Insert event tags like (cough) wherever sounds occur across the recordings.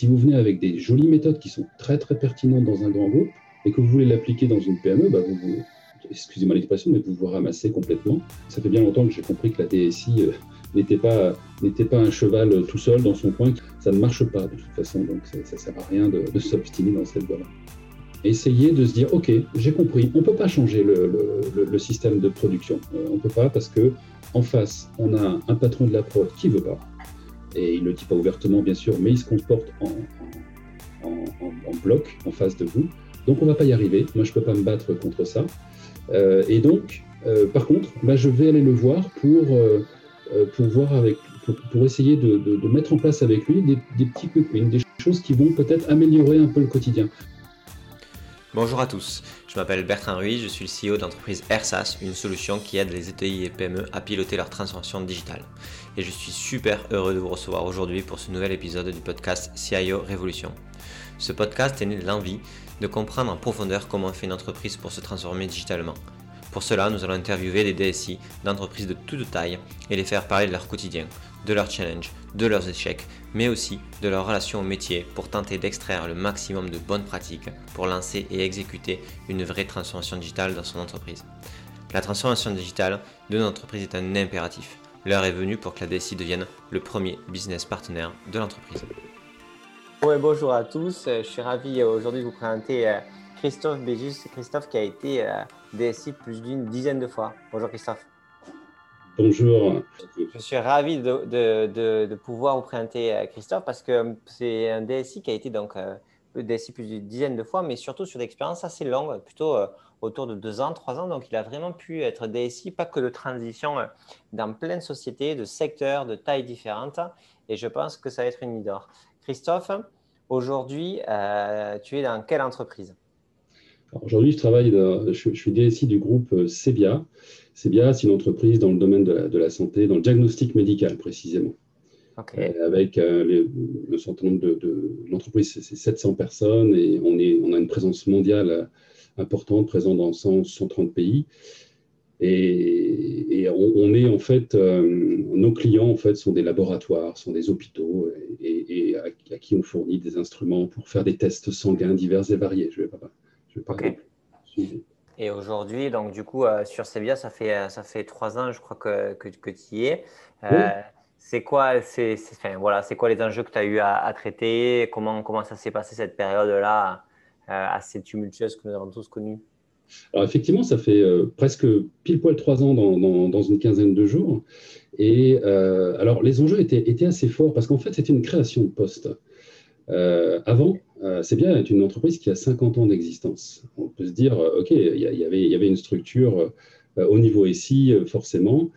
Si vous venez avec des jolies méthodes qui sont très très pertinentes dans un grand groupe et que vous voulez l'appliquer dans une PME, bah, vous, vous excusez-moi l'expression, mais vous vous ramassez complètement. Ça fait bien longtemps que j'ai compris que la DSI euh, n'était pas, n'était pas un cheval euh, tout seul dans son coin. Ça ne marche pas de toute façon, donc ça sert à rien de, s'obstiner dans cette voie-là. Essayez de se dire, OK, j'ai compris, on ne peut pas changer le, le, système de production. Euh, on ne peut pas parce que en face, on a un patron de la prod qui veut pas. Et il ne le dit pas ouvertement, bien sûr, mais il se comporte en, bloc en face de vous. Donc on ne va pas y arriver. Moi, je ne peux pas me battre contre ça. Euh, et donc, euh, par contre, bah, je vais aller le voir pour, euh, pour essayer de, mettre en place avec lui des, des petits quick des choses qui vont peut-être améliorer un peu le quotidien. Bonjour à tous, je m'appelle Bertrand Ruiz, je suis le CEO d'entreprise AirSAS, une solution qui aide les ETI et PME à piloter leur transformation digitale. Et je suis super heureux de vous recevoir aujourd'hui pour ce nouvel épisode du podcast CIO Révolution. Ce podcast est né de l'envie de comprendre en profondeur comment fait une entreprise pour se transformer digitalement. Pour cela, nous allons interviewer des DSI d'entreprises de toute taille et les faire parler de leur quotidien, de leurs challenges, de leurs échecs, mais aussi de leur relation au métier pour tenter d'extraire le maximum de bonnes pratiques pour lancer et exécuter une vraie transformation digitale dans son entreprise. La transformation digitale de notre entreprise est un impératif. L'heure est venue pour que la DSI devienne le premier business partenaire de l'entreprise. Ouais, bonjour à tous. Je suis ravi euh, aujourd'hui de vous présenter euh, Christophe Béjus. Christophe qui a été euh, DSI plus d'une dizaine de fois. Bonjour Christophe. Bonjour. Je suis ravi de, de, pouvoir vous présenter Christophe parce que c'est un DSI qui a été donc DSI plus d'une dizaine de fois, mais surtout sur des expériences assez longues, plutôt autour de deux ans, trois ans. Donc, il a vraiment pu être DSI, pas que de transition dans plein de sociétés, de secteurs, de tailles différentes. Et je pense que ça va être une leader. Christophe, aujourd'hui, euh, tu es dans quelle entreprise? Aujourd'hui, je travaille, je, suis DSI du groupe euh, Sebia. Sebia, c'est une entreprise dans le domaine de la, santé, dans le diagnostic médical précisément. Euh, avec le certain nombre de, l'entreprise, c'est 700 personnes et on, est, on a une présence mondiale importante, présente dans 130 pays. Et, on, est en fait, euh, nos clients en fait sont des laboratoires, sont des hôpitaux et, à, qui on fournit des instruments pour faire des tests sanguins divers et variés. Je vais pas. Je vais pas Et aujourd'hui, donc du coup, euh, sur Sevilla, ça fait euh, ça fait trois ans, je crois que, que, que tu y es. C'est quoi, c'est, enfin, voilà, c'est quoi les enjeux que tu as eu à, à, traiter? Comment comment ça s'est passé cette période-là? Assez tumultueuse que nous avons tous connue alors effectivement, ça fait euh, presque pile poil trois ans dans, une quinzaine de jours. Et euh, alors les enjeux étaient, assez forts parce qu'en fait, c'était une création de poste. Euh, avant, c'est bien être une entreprise qui a 50 ans d'existence. On peut se dire, OK, il y, avait, y avait une structure au niveau SI, forcément.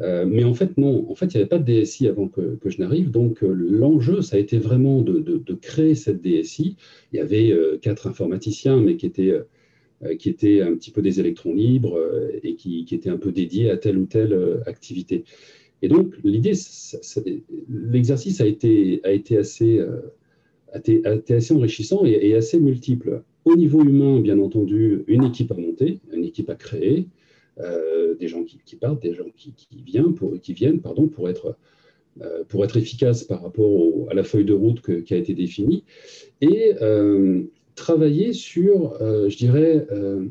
Mais en fait, non. En fait, il n'y avait pas de DSI avant que, je n'arrive. Donc, l'enjeu, ça a été vraiment de, créer cette DSI. Il y avait quatre informaticiens, mais qui étaient euh, qui étaient un petit peu des électrons libres euh, et qui, étaient un peu dédiés à telle ou telle euh, activité. Et donc, l'idée, l'exercice a été, a été assez, a assez enrichissant et, assez multiple. Au niveau humain, bien entendu, une équipe à monter, une équipe à créer, des gens qui, partent, des gens qui, viennent, pour, qui viennent pardon, pour, être, pour être efficaces par rapport à la feuille de route qui a été définie. Et travailler sur, euh, je dirais, euh,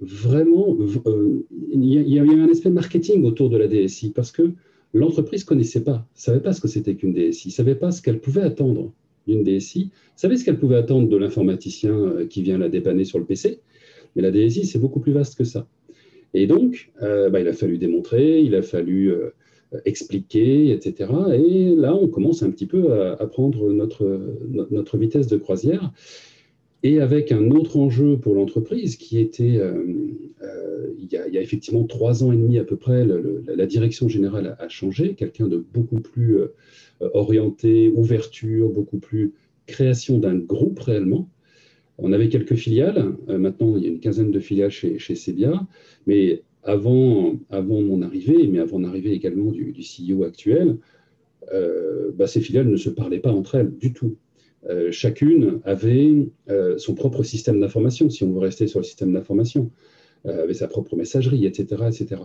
vraiment, euh, il y, a, un aspect marketing autour de la DSI parce que l'entreprise ne connaissait pas, ne savait pas ce que c'était qu'une DSI, ne savait pas ce qu'elle pouvait attendre d'une DSI, savait ce qu'elle pouvait attendre de l'informaticien qui vient la dépanner sur le PC, mais la DSI, c'est beaucoup plus vaste que ça. Et donc, bah, il a fallu démontrer, il a fallu expliquer, etc. Et là, on commence un petit peu à, prendre notre, notre vitesse de croisière et avec un autre enjeu pour l'entreprise qui était, euh, euh, il, y a, effectivement trois ans et demi à peu près, la direction générale a, changé, quelqu'un de beaucoup plus euh, orienté, ouverture, beaucoup plus création d'un groupe réellement. On avait quelques filiales, maintenant il y a une quinzaine de filiales chez, chez Sebia, mais avant, mon arrivée, mais avant l'arrivée également du, CEO actuel, bah, ces filiales ne se parlaient pas entre elles du tout. Euh, chacune avait euh, son propre système d'information, si on veut rester sur le système d'information, euh, avait sa propre messagerie, etc. etc.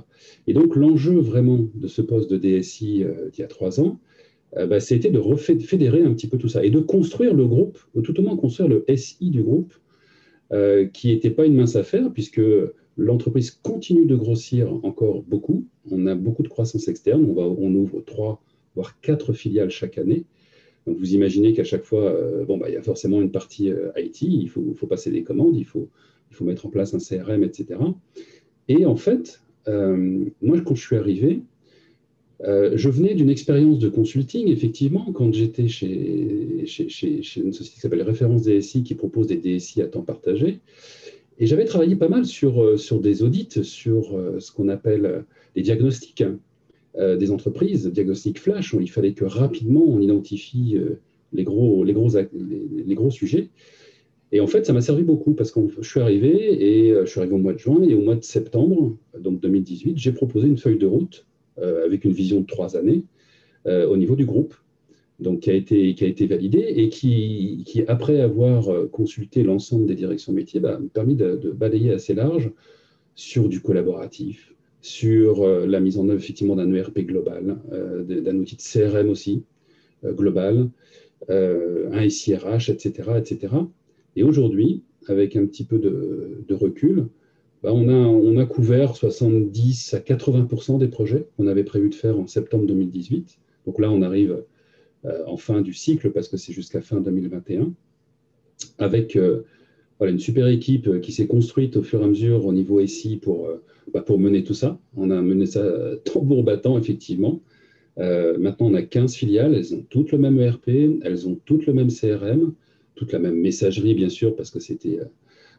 Et donc l'enjeu vraiment de ce poste de DSI d'il y a trois ans, bah, c'était de fédérer un petit peu tout ça et de construire le groupe, tout au moins construire le SI du groupe, qui n'était pas une mince affaire, puisque l'entreprise continue de grossir encore beaucoup. On a beaucoup de croissance externe. On, ouvre trois, voire quatre filiales chaque année. Donc vous imaginez qu'à chaque fois, euh, bon, bah, il y a forcément une partie euh, IT, il faut, passer des commandes, il faut, mettre en place un CRM, etc. Et en fait, euh, moi, quand je suis arrivé, je venais d'une expérience de consulting, effectivement, quand j'étais chez, une société qui s'appelle Référence DSI, qui propose des DSI à temps partagé. Et j'avais travaillé pas mal sur, sur des audits, sur ce qu'on appelle les diagnostics. Euh, des entreprises, diagnostic flash, où il fallait que rapidement on identifie euh, les, gros, les, gros, les, gros sujets. Et en fait, ça m'a servi beaucoup parce que je suis arrivé et euh, je suis arrivé au mois de juin et au mois de septembre, donc 2018, j'ai proposé une feuille de route avec une vision de trois années au niveau du groupe, donc qui a été, qui a été validée et qui, qui après avoir consulté l'ensemble des directions métiers, bah, m'a permis de, balayer assez large sur du collaboratif, sur euh, la mise en œuvre effectivement d'un ERP global, euh, d'un outil de CRM aussi euh, global, un SIRH, etc. etc. Et aujourd'hui, avec un petit peu de, recul, bah, on, a, couvert 70 à 80% des projets qu'on avait prévu de faire en septembre 2018. Donc là, on arrive en fin du cycle parce que c'est jusqu'à fin 2021, avec voilà, une super équipe qui s'est construite au fur et à mesure au niveau SI pour bah, pour mener tout ça. On a mené ça tambour battant, effectivement. Euh, maintenant, on a 15 filiales, elles ont toutes le même ERP, elles ont toutes le même CRM, toute la même messagerie, bien sûr, parce que c'était, euh,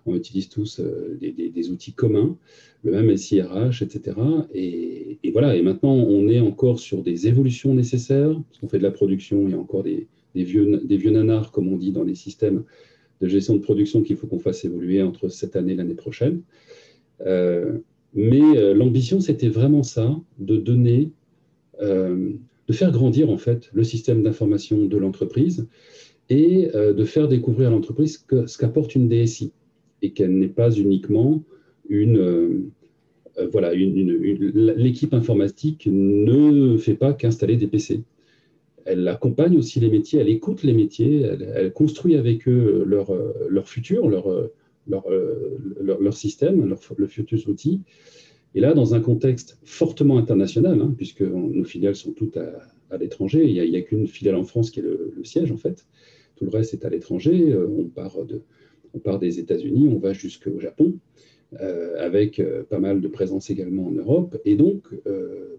on utilise tous euh, des, outils communs, le même SIRH, etc. Et, voilà, et maintenant, on est encore sur des évolutions nécessaires, parce qu'on fait de la production, il y a encore des, vieux, des nanars, comme on dit dans les systèmes de gestion de production qu'il faut qu'on fasse évoluer entre cette année et l'année prochaine. Mais euh, l'ambition, c'était vraiment ça, de donner, euh, de faire grandir en fait le système d'information de l'entreprise et euh, de faire découvrir à l'entreprise ce qu'apporte une DSI et qu'elle n'est pas uniquement une, voilà, l'équipe informatique ne fait pas qu'installer des PC. Elle accompagne aussi les métiers, elle écoute les métiers, elle, construit avec eux leur, leur futur, leur, euh, leur, leur, système, leur, le futurs outils. Et là, dans un contexte fortement international, hein, puisque nos filiales sont toutes à, l'étranger, il n'y a, qu'une filiale en France qui est le, siège, en fait. Tout le reste est à l'étranger. Euh, on, part de, on part des États-Unis, on va jusqu'au Japon, euh, avec pas mal de présence également en Europe. Et donc,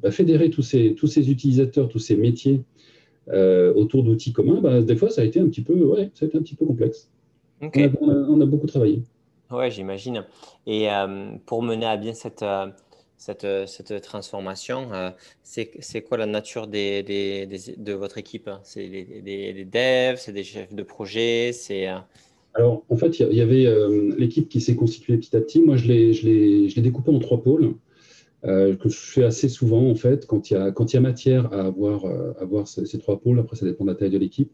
bah, fédérer tous ces, tous ces utilisateurs, tous ces métiers autour d'outils communs, bah, des fois, ça a été un petit peu, ouais, ça a été un petit peu complexe. on a beaucoup travaillé. Oui, j'imagine. Et euh, pour mener à bien cette, euh, cette, euh, cette transformation, c'est quoi la nature des, des, de votre équipe? C'est des, devs, c'est des chefs de projet c'est, Alors, en fait, il y, avait l'équipe qui s'est constituée petit à petit. Moi, je l'ai découpée en trois pôles. que je fais assez souvent en fait quand il y a, matière à avoir, avoir ces, trois pôles, après ça dépend de la taille de l'équipe.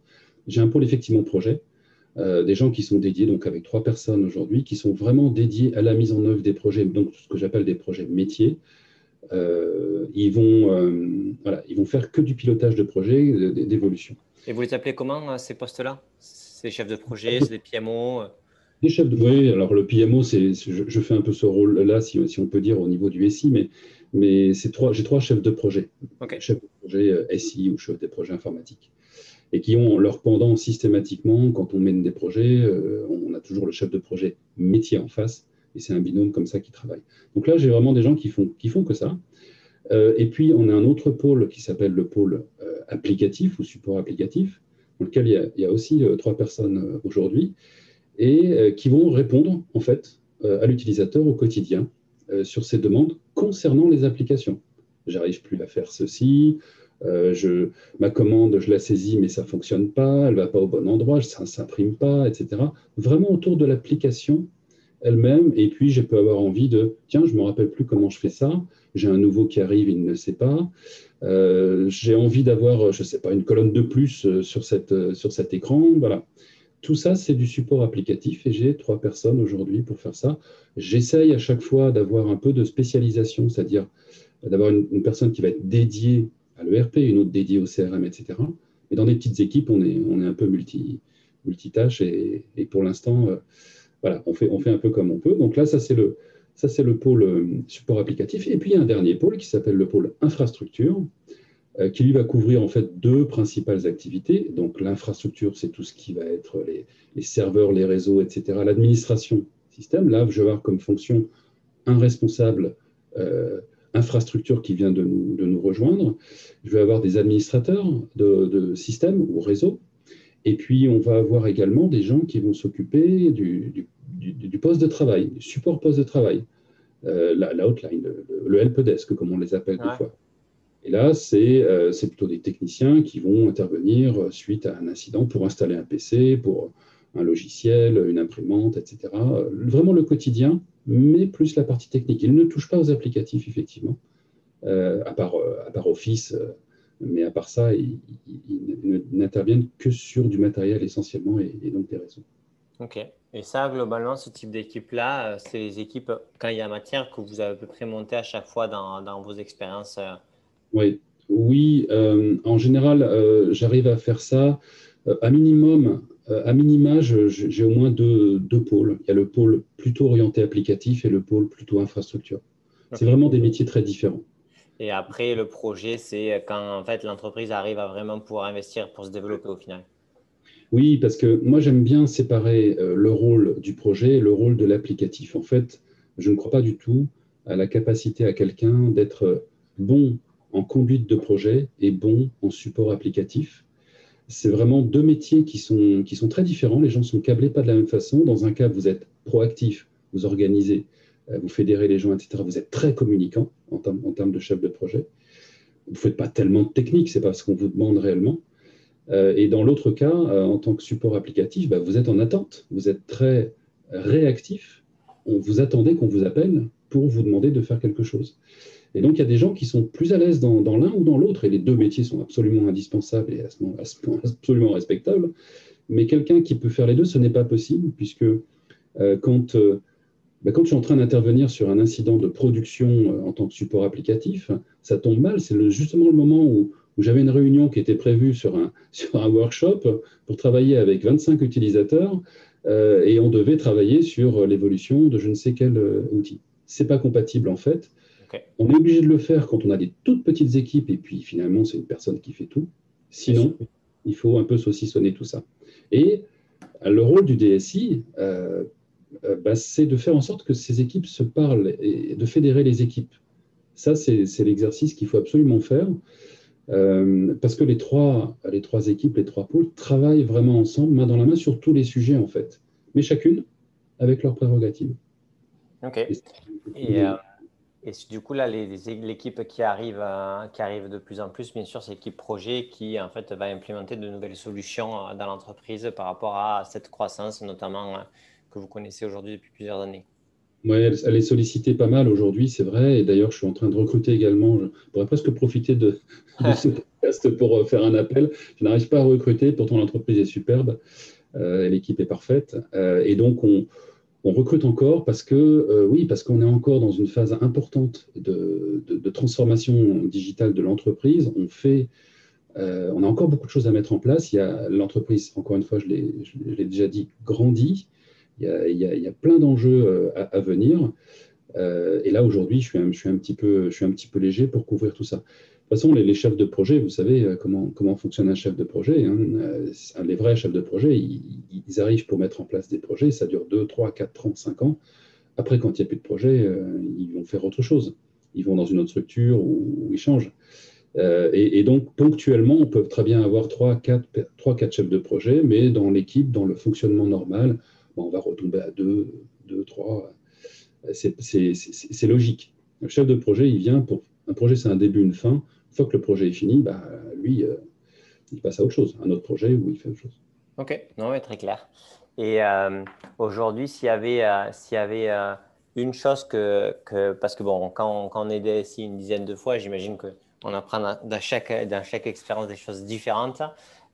J'ai un pôle effectivement projet, euh, des gens qui sont dédiés, donc avec trois personnes aujourd'hui, qui sont vraiment dédiés à la mise en œuvre des projets, donc ce que j'appelle des projets métiers. Euh, ils, vont, euh, voilà, ils vont faire que du pilotage de projets, d'évolution. Et vous les appelez comment ces postes-là? C'est des chefs de projet, c'est des PMO des chefs de, oui, alors le PMO, c'est, je, fais un peu ce rôle-là, si, si, on peut dire, au niveau du SI, mais, mais c'est trois, j'ai trois chefs de projet. Chef de projet SI ou chef des projets informatiques et qui ont leur pendant systématiquement, quand on mène des projets, euh, on a toujours le chef de projet métier en face, et c'est un binôme comme ça qui travaille. Donc là, j'ai vraiment des gens qui font, qui font que ça. Euh, et puis, on a un autre pôle qui s'appelle le pôle euh, applicatif ou support applicatif, dans lequel il y a, aussi trois personnes aujourd'hui, et qui vont répondre, en fait, à l'utilisateur au quotidien sur ces demandes concernant les applications. J'arrive plus à faire ceci, euh, ma commande, je la saisis, mais ça ne fonctionne pas, elle ne va pas au bon endroit, ça ne s'imprime pas, etc. Vraiment autour de l'application elle-même. Et puis, je peux avoir envie de, tiens, je ne me rappelle plus comment je fais ça, j'ai un nouveau qui arrive, il ne sait pas. Euh, j'ai envie d'avoir, je ne sais pas, une colonne de plus euh, sur, cette, sur cet écran. Voilà. Tout ça, c'est du support applicatif et j'ai trois personnes aujourd'hui pour faire ça. J'essaye à chaque fois d'avoir un peu de spécialisation, c'est-à-dire d'avoir une, une, personne qui va être dédiée à l'ERP, une autre dédiée au CRM, etc. Et dans des petites équipes, on est, on est un peu multi, multitâche et, et pour l'instant, voilà, on fait, on fait un peu comme on peut. Donc là, ça c'est le, ça c'est le pôle support applicatif. Et puis il y a un dernier pôle qui s'appelle le pôle infrastructure, qui lui va couvrir en fait deux principales activités. Donc l'infrastructure, c'est tout ce qui va être les, serveurs, les réseaux, etc. L'administration système. Là, je vais avoir comme fonction un responsable euh, infrastructure qui vient de nous, rejoindre. Je vais avoir des administrateurs de, de systèmes ou réseaux. Et puis, on va avoir également des gens qui vont s'occuper du, poste de travail, du support poste de travail, euh, la, hotline, le, le, helpdesk, comme on les appelle des fois. Et là, euh, c'est plutôt des techniciens qui vont intervenir suite à un incident pour installer un PC, pour un logiciel, une imprimante, etc. Vraiment le quotidien, mais plus la partie technique. Il ne touche pas aux applicatifs, effectivement, euh, à, part, euh, à part Office, euh, mais à part ça, ils n'interviennent que sur du matériel essentiellement et, donc des réseaux. Ok. Et ça, globalement, ce type d'équipe-là, c'est les équipes, quand il y a matière, que vous avez à peu près monté à chaque fois dans, dans vos expériences Oui, oui en général, j'arrive à faire ça à minimum euh, à minima, j'ai au moins deux, pôles. Il y a le pôle plutôt orienté applicatif et le pôle plutôt infrastructure. C'est vraiment des métiers très différents. Et après, le projet, c'est quand en fait l'entreprise arrive à vraiment pouvoir investir pour se développer au final. Oui, parce que moi j'aime bien séparer euh, le rôle du projet et le rôle de l'applicatif. En fait, je ne crois pas du tout à la capacité à quelqu'un d'être bon en conduite de projet et bon en support applicatif c'est vraiment deux métiers qui sont, qui sont très différents. Les gens sont câblés pas de la même façon. Dans un cas, vous êtes proactif, vous organisez, euh, vous fédérez les gens, etc. Vous êtes très communicant en, termes, de chef de projet. Vous ne faites pas tellement de technique, c'est pas ce qu'on vous demande réellement. Euh, et dans l'autre cas, euh, en tant que support applicatif, bah, vous êtes en attente, vous êtes très réactif. On vous attendez qu'on vous appelle pour vous demander de faire quelque chose. Et donc, il y a des gens qui sont plus à l'aise dans, l'un ou dans l'autre, et les deux métiers sont absolument indispensables et (laughs) absolument respectables. Mais quelqu'un qui peut faire les deux, ce n'est pas possible, puisque euh, quand, bah, quand je suis en train d'intervenir sur un incident de production en tant que support applicatif, ça tombe mal. C'est justement le moment où, où j'avais une réunion qui était prévue sur un, (laughs) sur un workshop pour travailler avec 25 utilisateurs, et on devait travailler sur l'évolution de je ne sais quel outil. C'est pas compatible en fait. On est obligé de le faire quand on a des toutes petites équipes et puis finalement c'est une personne qui fait tout. Sinon, il faut un peu saucissonner tout ça. Et euh, le rôle du DSI, euh, euh, bah, c'est de faire en sorte que ces équipes se parlent et de fédérer les équipes. Ça, c'est l'exercice qu'il faut absolument faire. Parce que les trois, les trois équipes, les trois pôles travaillent vraiment ensemble, main dans la main, sur tous les sujets, en fait. Mais chacune avec leurs prérogatives. OK. Et, et du coup, là, l'équipe qui arrive, euh, qui arrive de plus en plus, bien sûr, c'est l'équipe projet qui, en fait, va implémenter de nouvelles solutions euh, dans l'entreprise par rapport à cette croissance, notamment euh, que vous connaissez aujourd'hui depuis plusieurs années. Oui, elle, est sollicitée pas mal aujourd'hui, c'est vrai. Et d'ailleurs, je suis en train de recruter également. Je pourrais presque profiter de, (laughs) ce podcast pour faire un appel. Je n'arrive pas à recruter, pourtant l'entreprise est superbe, euh, l'équipe est parfaite. et donc, on, on recrute encore parce que, euh, oui, parce qu'on est encore dans une phase importante de, transformation digitale de l'entreprise. On fait, euh, on a encore beaucoup de choses à mettre en place. Il y a l'entreprise, encore une fois, je l'ai déjà dit, grandit. Il y a, plein d'enjeux euh, à, venir. et là, aujourd'hui, je, suis un petit peu, léger pour couvrir tout ça. De toute façon, les, chefs de projet, vous savez euh, comment, fonctionne un chef de projet. Hein. Euh, les vrais chefs de projet, ils, arrivent pour mettre en place des projets, ça dure 2, 3, 4, 30, 5 ans. Après, quand il n'y a plus de projet, euh, ils vont faire autre chose. Ils vont dans une autre structure ou, ils changent. et, donc, ponctuellement, on peut très bien avoir 3, 4, 3, 4 chefs de projet, mais dans l'équipe, dans le fonctionnement normal, on va retomber à 2, 2 3. C'est logique. Le chef de projet, il vient pour un projet, c'est un début, une fin. Une fois que le projet est fini, bah, lui, euh, il passe à autre chose, un autre projet où il fait autre chose. Ok, non, très clair. Et euh, aujourd'hui, s'il y avait, euh, s'il y avait une chose que, parce que bon, quand, on est ici une dizaine de fois, j'imagine qu'on apprend dans dans chaque expérience des choses différentes.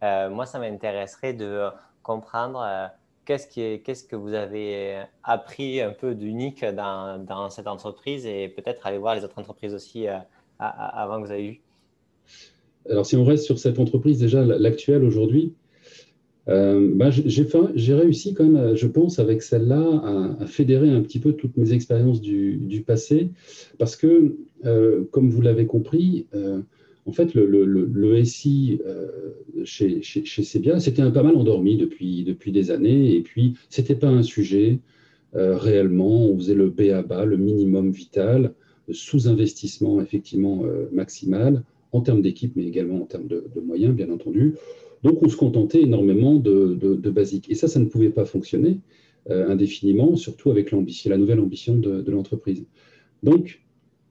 moi, ça m'intéresserait de comprendre qu'est-ce, que vous avez appris un peu d'unique dans, cette entreprise et peut-être aller voir les autres entreprises aussi avant que vous ayez eu alors si on reste sur cette entreprise, déjà l'actuelle aujourd'hui, euh, bah, j'ai réussi quand même, je pense, avec celle-là, à, fédérer un petit peu toutes mes expériences du, passé, parce que, euh, comme vous l'avez compris, euh, en fait, le, SI chez, chez, chez c'était un pas mal endormi depuis, des années, et puis c'était pas un sujet réellement. On faisait le B à le minimum vital, sous-investissement effectivement maximal en termes d'équipe, mais également en termes de, moyens, bien entendu. Donc, on se contentait énormément de, de, basiques. Et ça, ça ne pouvait pas fonctionner euh, indéfiniment, surtout avec la nouvelle ambition de, l'entreprise. Donc,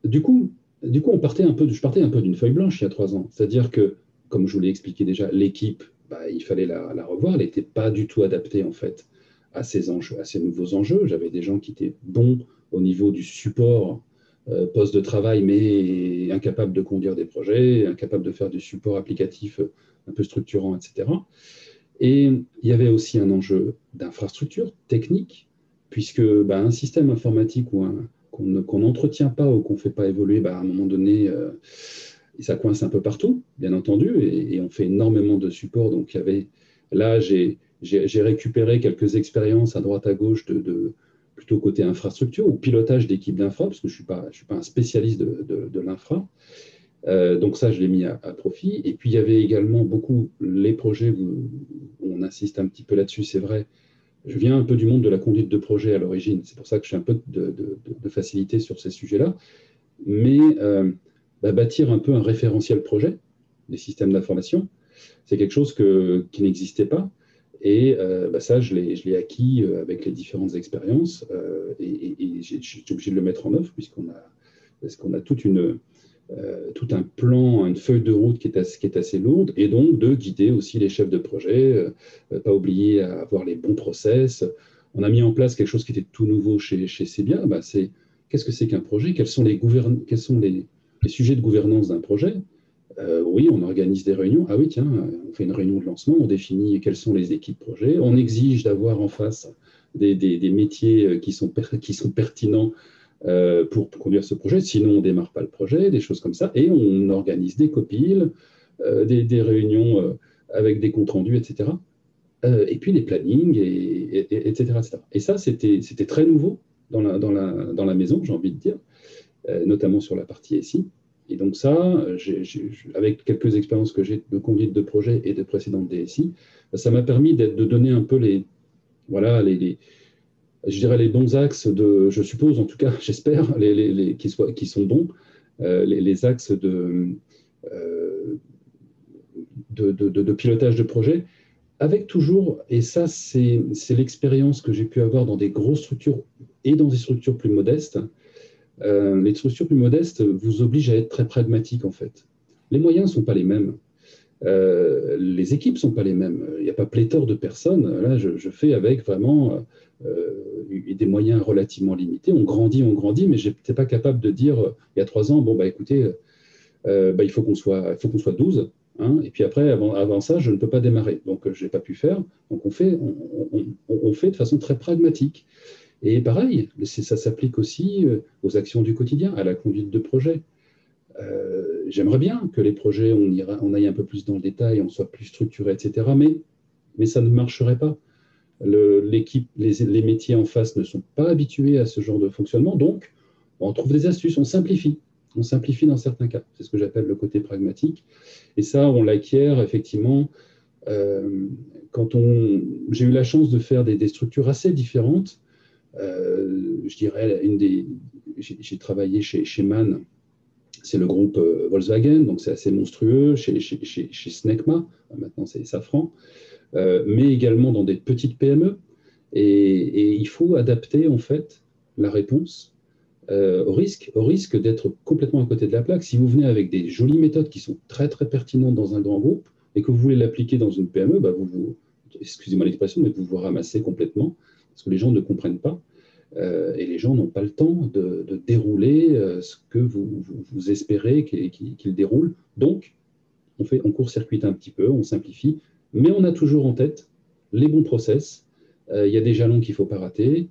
du coup, du coup, on partait un peu, je partais un peu d'une feuille blanche il y a trois ans. C'est-à-dire que, comme je vous l'ai expliqué déjà, l'équipe, bah, il fallait la, revoir. Elle n'était pas du tout adaptée, en fait, à ces, enjeux, à ces nouveaux enjeux. J'avais des gens qui étaient bons au niveau du support euh, poste de travail, mais incapable de conduire des projets, incapable de faire du support applicatif euh, un peu structurant, etc. Et il y avait aussi un enjeu d'infrastructure technique, puisque bah, un système informatique qu'on n'entretient pas ou qu'on ne fait pas évoluer, bah, à un moment donné, euh, ça coince un peu partout, bien entendu, et, on fait énormément de support. Donc, y avait, là, j'ai récupéré quelques expériences à droite à gauche de plutôt côté infrastructure ou pilotage d'équipe d'infra, parce que je ne suis, pas, suis pas un spécialiste de, l'infra. Euh, donc ça, je l'ai mis à, profit. Et puis, il y avait également beaucoup les projets, où on insiste un petit peu là-dessus, c'est vrai. Je viens un peu du monde de la conduite de projet à l'origine. C'est pour ça que j'ai un peu de, facilité sur ces sujets-là. Mais euh, bah, bâtir un peu un référentiel projet des systèmes d'information, c'est quelque chose qui n'existait pas. Et euh, bah, ça, je l'ai acquis euh, avec les différentes expériences euh, et, j'ai été obligé de le mettre en œuvre puisqu'on a toute une, tout un plan, une feuille de route qui est, assez, lourde et donc de guider aussi les chefs de projet, pas oublier à avoir les bons process. On a mis en place quelque chose qui était tout nouveau chez, chez Sebia, bah, c'est qu'est-ce que c'est qu'un projet? Quels sont les, sujets de gouvernance d'un projet? Euh, oui, on organise des réunions. Ah oui, tiens, on fait une réunion de lancement, on définit quelles sont les équipes projet, on exige d'avoir en face des, métiers euh, qui sont pertinents euh, pour, conduire ce projet, sinon on ne démarre pas le projet, des choses comme ça, et on organise des copiles, des, réunions avec des comptes rendus, etc. et puis les plannings, et, etc., Et ça, c'était très nouveau dans la, dans la, dans la maison, j'ai envie de dire, notamment sur la partie SI. Et donc ça, avec quelques expériences que j'ai de conduite de projet et de précédentes DSI, ça m'a permis de donner un peu les, voilà, les, je dirais les bons axes de, je suppose en tout cas, (laughs) j'espère, qui, sont bons, euh, les, axes de, euh, de, pilotage de projet, avec toujours, et ça c'est l'expérience que j'ai pu avoir dans des grosses structures et dans des structures plus modestes, euh, les structures plus modestes vous obligent à être très pragmatique en fait. Les moyens ne sont pas les mêmes. Euh, les équipes ne sont pas les mêmes. Il n'y a pas pléthore de personnes. Là, je, fais avec vraiment euh, des moyens relativement limités. On grandit, on grandit, mais je n'étais pas capable de dire il y a trois ans, bon, bah écoutez, bah, il faut qu'on soit, faut soit 12. Hein, et puis après, avant, avant, ça, je ne peux pas démarrer. Donc, je n'ai pas pu faire. Donc, on fait, on, on, fait de façon très pragmatique. Et pareil, ça s'applique aussi euh, aux actions du quotidien, à la conduite de projet. Euh, j'aimerais bien que les projets, on, ira, on aille un peu plus dans le détail, on soit plus structuré, etc. Mais, ça ne marcherait pas. Les, métiers en face ne sont pas habitués à ce genre de fonctionnement. Donc, on trouve des astuces, on simplifie. On simplifie dans certains cas. C'est ce que j'appelle le côté pragmatique. Et ça, on l'acquiert effectivement euh, quand on. J'ai eu la chance de faire des, structures assez différentes euh, je dirais, une des, j'ai travaillé chez, chez MAN, c'est le groupe euh, Volkswagen, donc c'est assez monstrueux, chez, chez, chez, Snecma, maintenant c'est Safran, euh, mais également dans des petites PME. Et, il faut adapter en fait la réponse au risque, au risque d'être complètement à côté de la plaque. Si vous venez avec des jolies méthodes qui sont très très pertinentes dans un grand groupe et que vous voulez l'appliquer dans une PME, bah vous, vous excusez-moi l'expression, mais vous vous ramassez complètement parce que les gens ne comprennent pas. Euh, et les gens n'ont pas le temps de, dérouler euh, ce que vous, espérez qu'ils déroulent. Donc, on, fait, on court-circuite un petit peu, on simplifie, mais on a toujours en tête les bons process. Euh, il y a des jalons qu'il ne faut pas rater.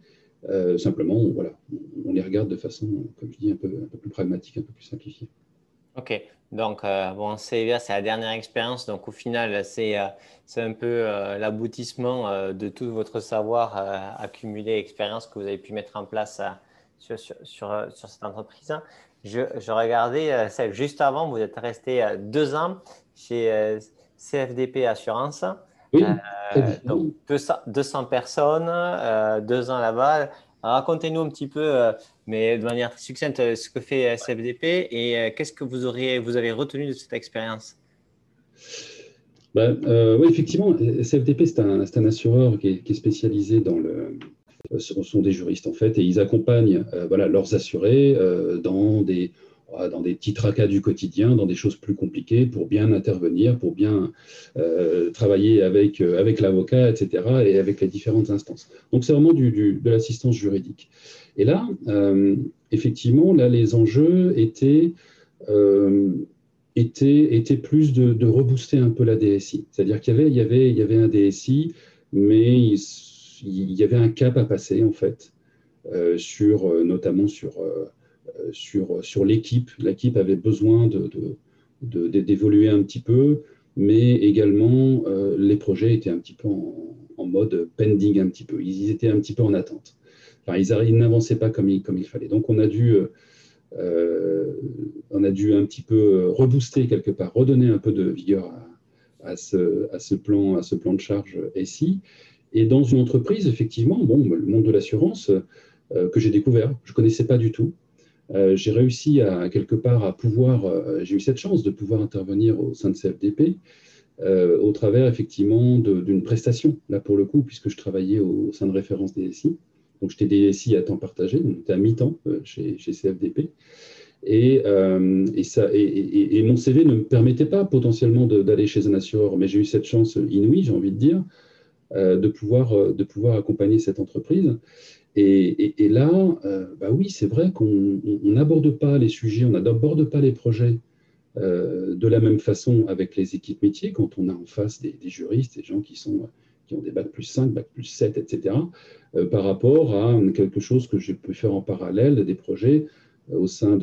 simplement, on, voilà, on les regarde de façon, comme je dis, un peu plus pragmatique, un peu plus simplifiée. Ok, donc bon, c'est la dernière expérience, donc au final, c'est un peu l'aboutissement de tout votre savoir accumulé, expérience que vous avez pu mettre en place sur, sur, sur, cette entreprise. Je, je regardais, juste avant, vous êtes resté deux ans chez CFDP Assurance. Oui, donc 200, personnes, deux ans là-bas. Racontez-nous un petit peu, euh, mais de manière succincte, euh, ce que fait SFDP et euh, qu'est-ce que vous, auriez, vous avez retenu de cette expérience? Ben, Oui, effectivement, SFDP, c'est un, un, assureur qui est, spécialisé dans le. Ce sont des juristes en fait, et ils accompagnent voilà, leurs assurés dans des, dans des petits tracas du quotidien, dans des choses plus compliquées, pour bien intervenir, pour bien euh, travailler avec, euh, avec l'avocat, etc., et avec les différentes instances. Donc c'est vraiment du, de l'assistance juridique. Et là, euh, effectivement, là, les enjeux étaient, étaient, étaient plus de, de, rebooster un peu la DSI. C'est-à-dire qu'il y avait, il y, avait, il y avait un DSI, mais il, il, y avait un cap à passer, en fait, sur, notamment sur euh, sur, sur l'équipe. L'équipe avait besoin d'évoluer de, de, un petit peu, mais également euh, les projets étaient un petit peu en, mode pending un petit peu. Ils étaient un petit peu en attente. Enfin, ils, n'avançaient pas comme il, comme il fallait. Donc on a dû... Euh, on a dû un petit peu rebooster quelque part, redonner un peu de vigueur à, ce, à, ce, plan, à ce plan de charge SI. Et dans une entreprise, effectivement, bon, le monde de l'assurance que j'ai découvert, je ne connaissais pas du tout. Euh, j'ai réussi à quelque part à pouvoir, euh, j'ai eu cette chance de pouvoir intervenir au sein de CFDP euh, au travers effectivement d'une prestation, là pour le coup, puisque je travaillais au, sein de référence DSI. Donc j'étais DSI à temps partagé, donc j'étais à mi-temps chez, CFDP. Et, mon CV ne me permettait pas potentiellement d'aller chez un assureur, mais j'ai eu cette chance inouïe, j'ai envie de dire, de, pouvoir, de pouvoir accompagner cette entreprise. Et, là, euh, bah oui, c'est vrai qu'on n'aborde pas les sujets, on n'aborde pas les projets euh, de la même façon avec les équipes métiers quand on a en face des, juristes, des gens qui, sont, qui ont des bacs plus 5, bac plus 7, etc., euh, par rapport à quelque chose que je peux faire en parallèle, des projets au sein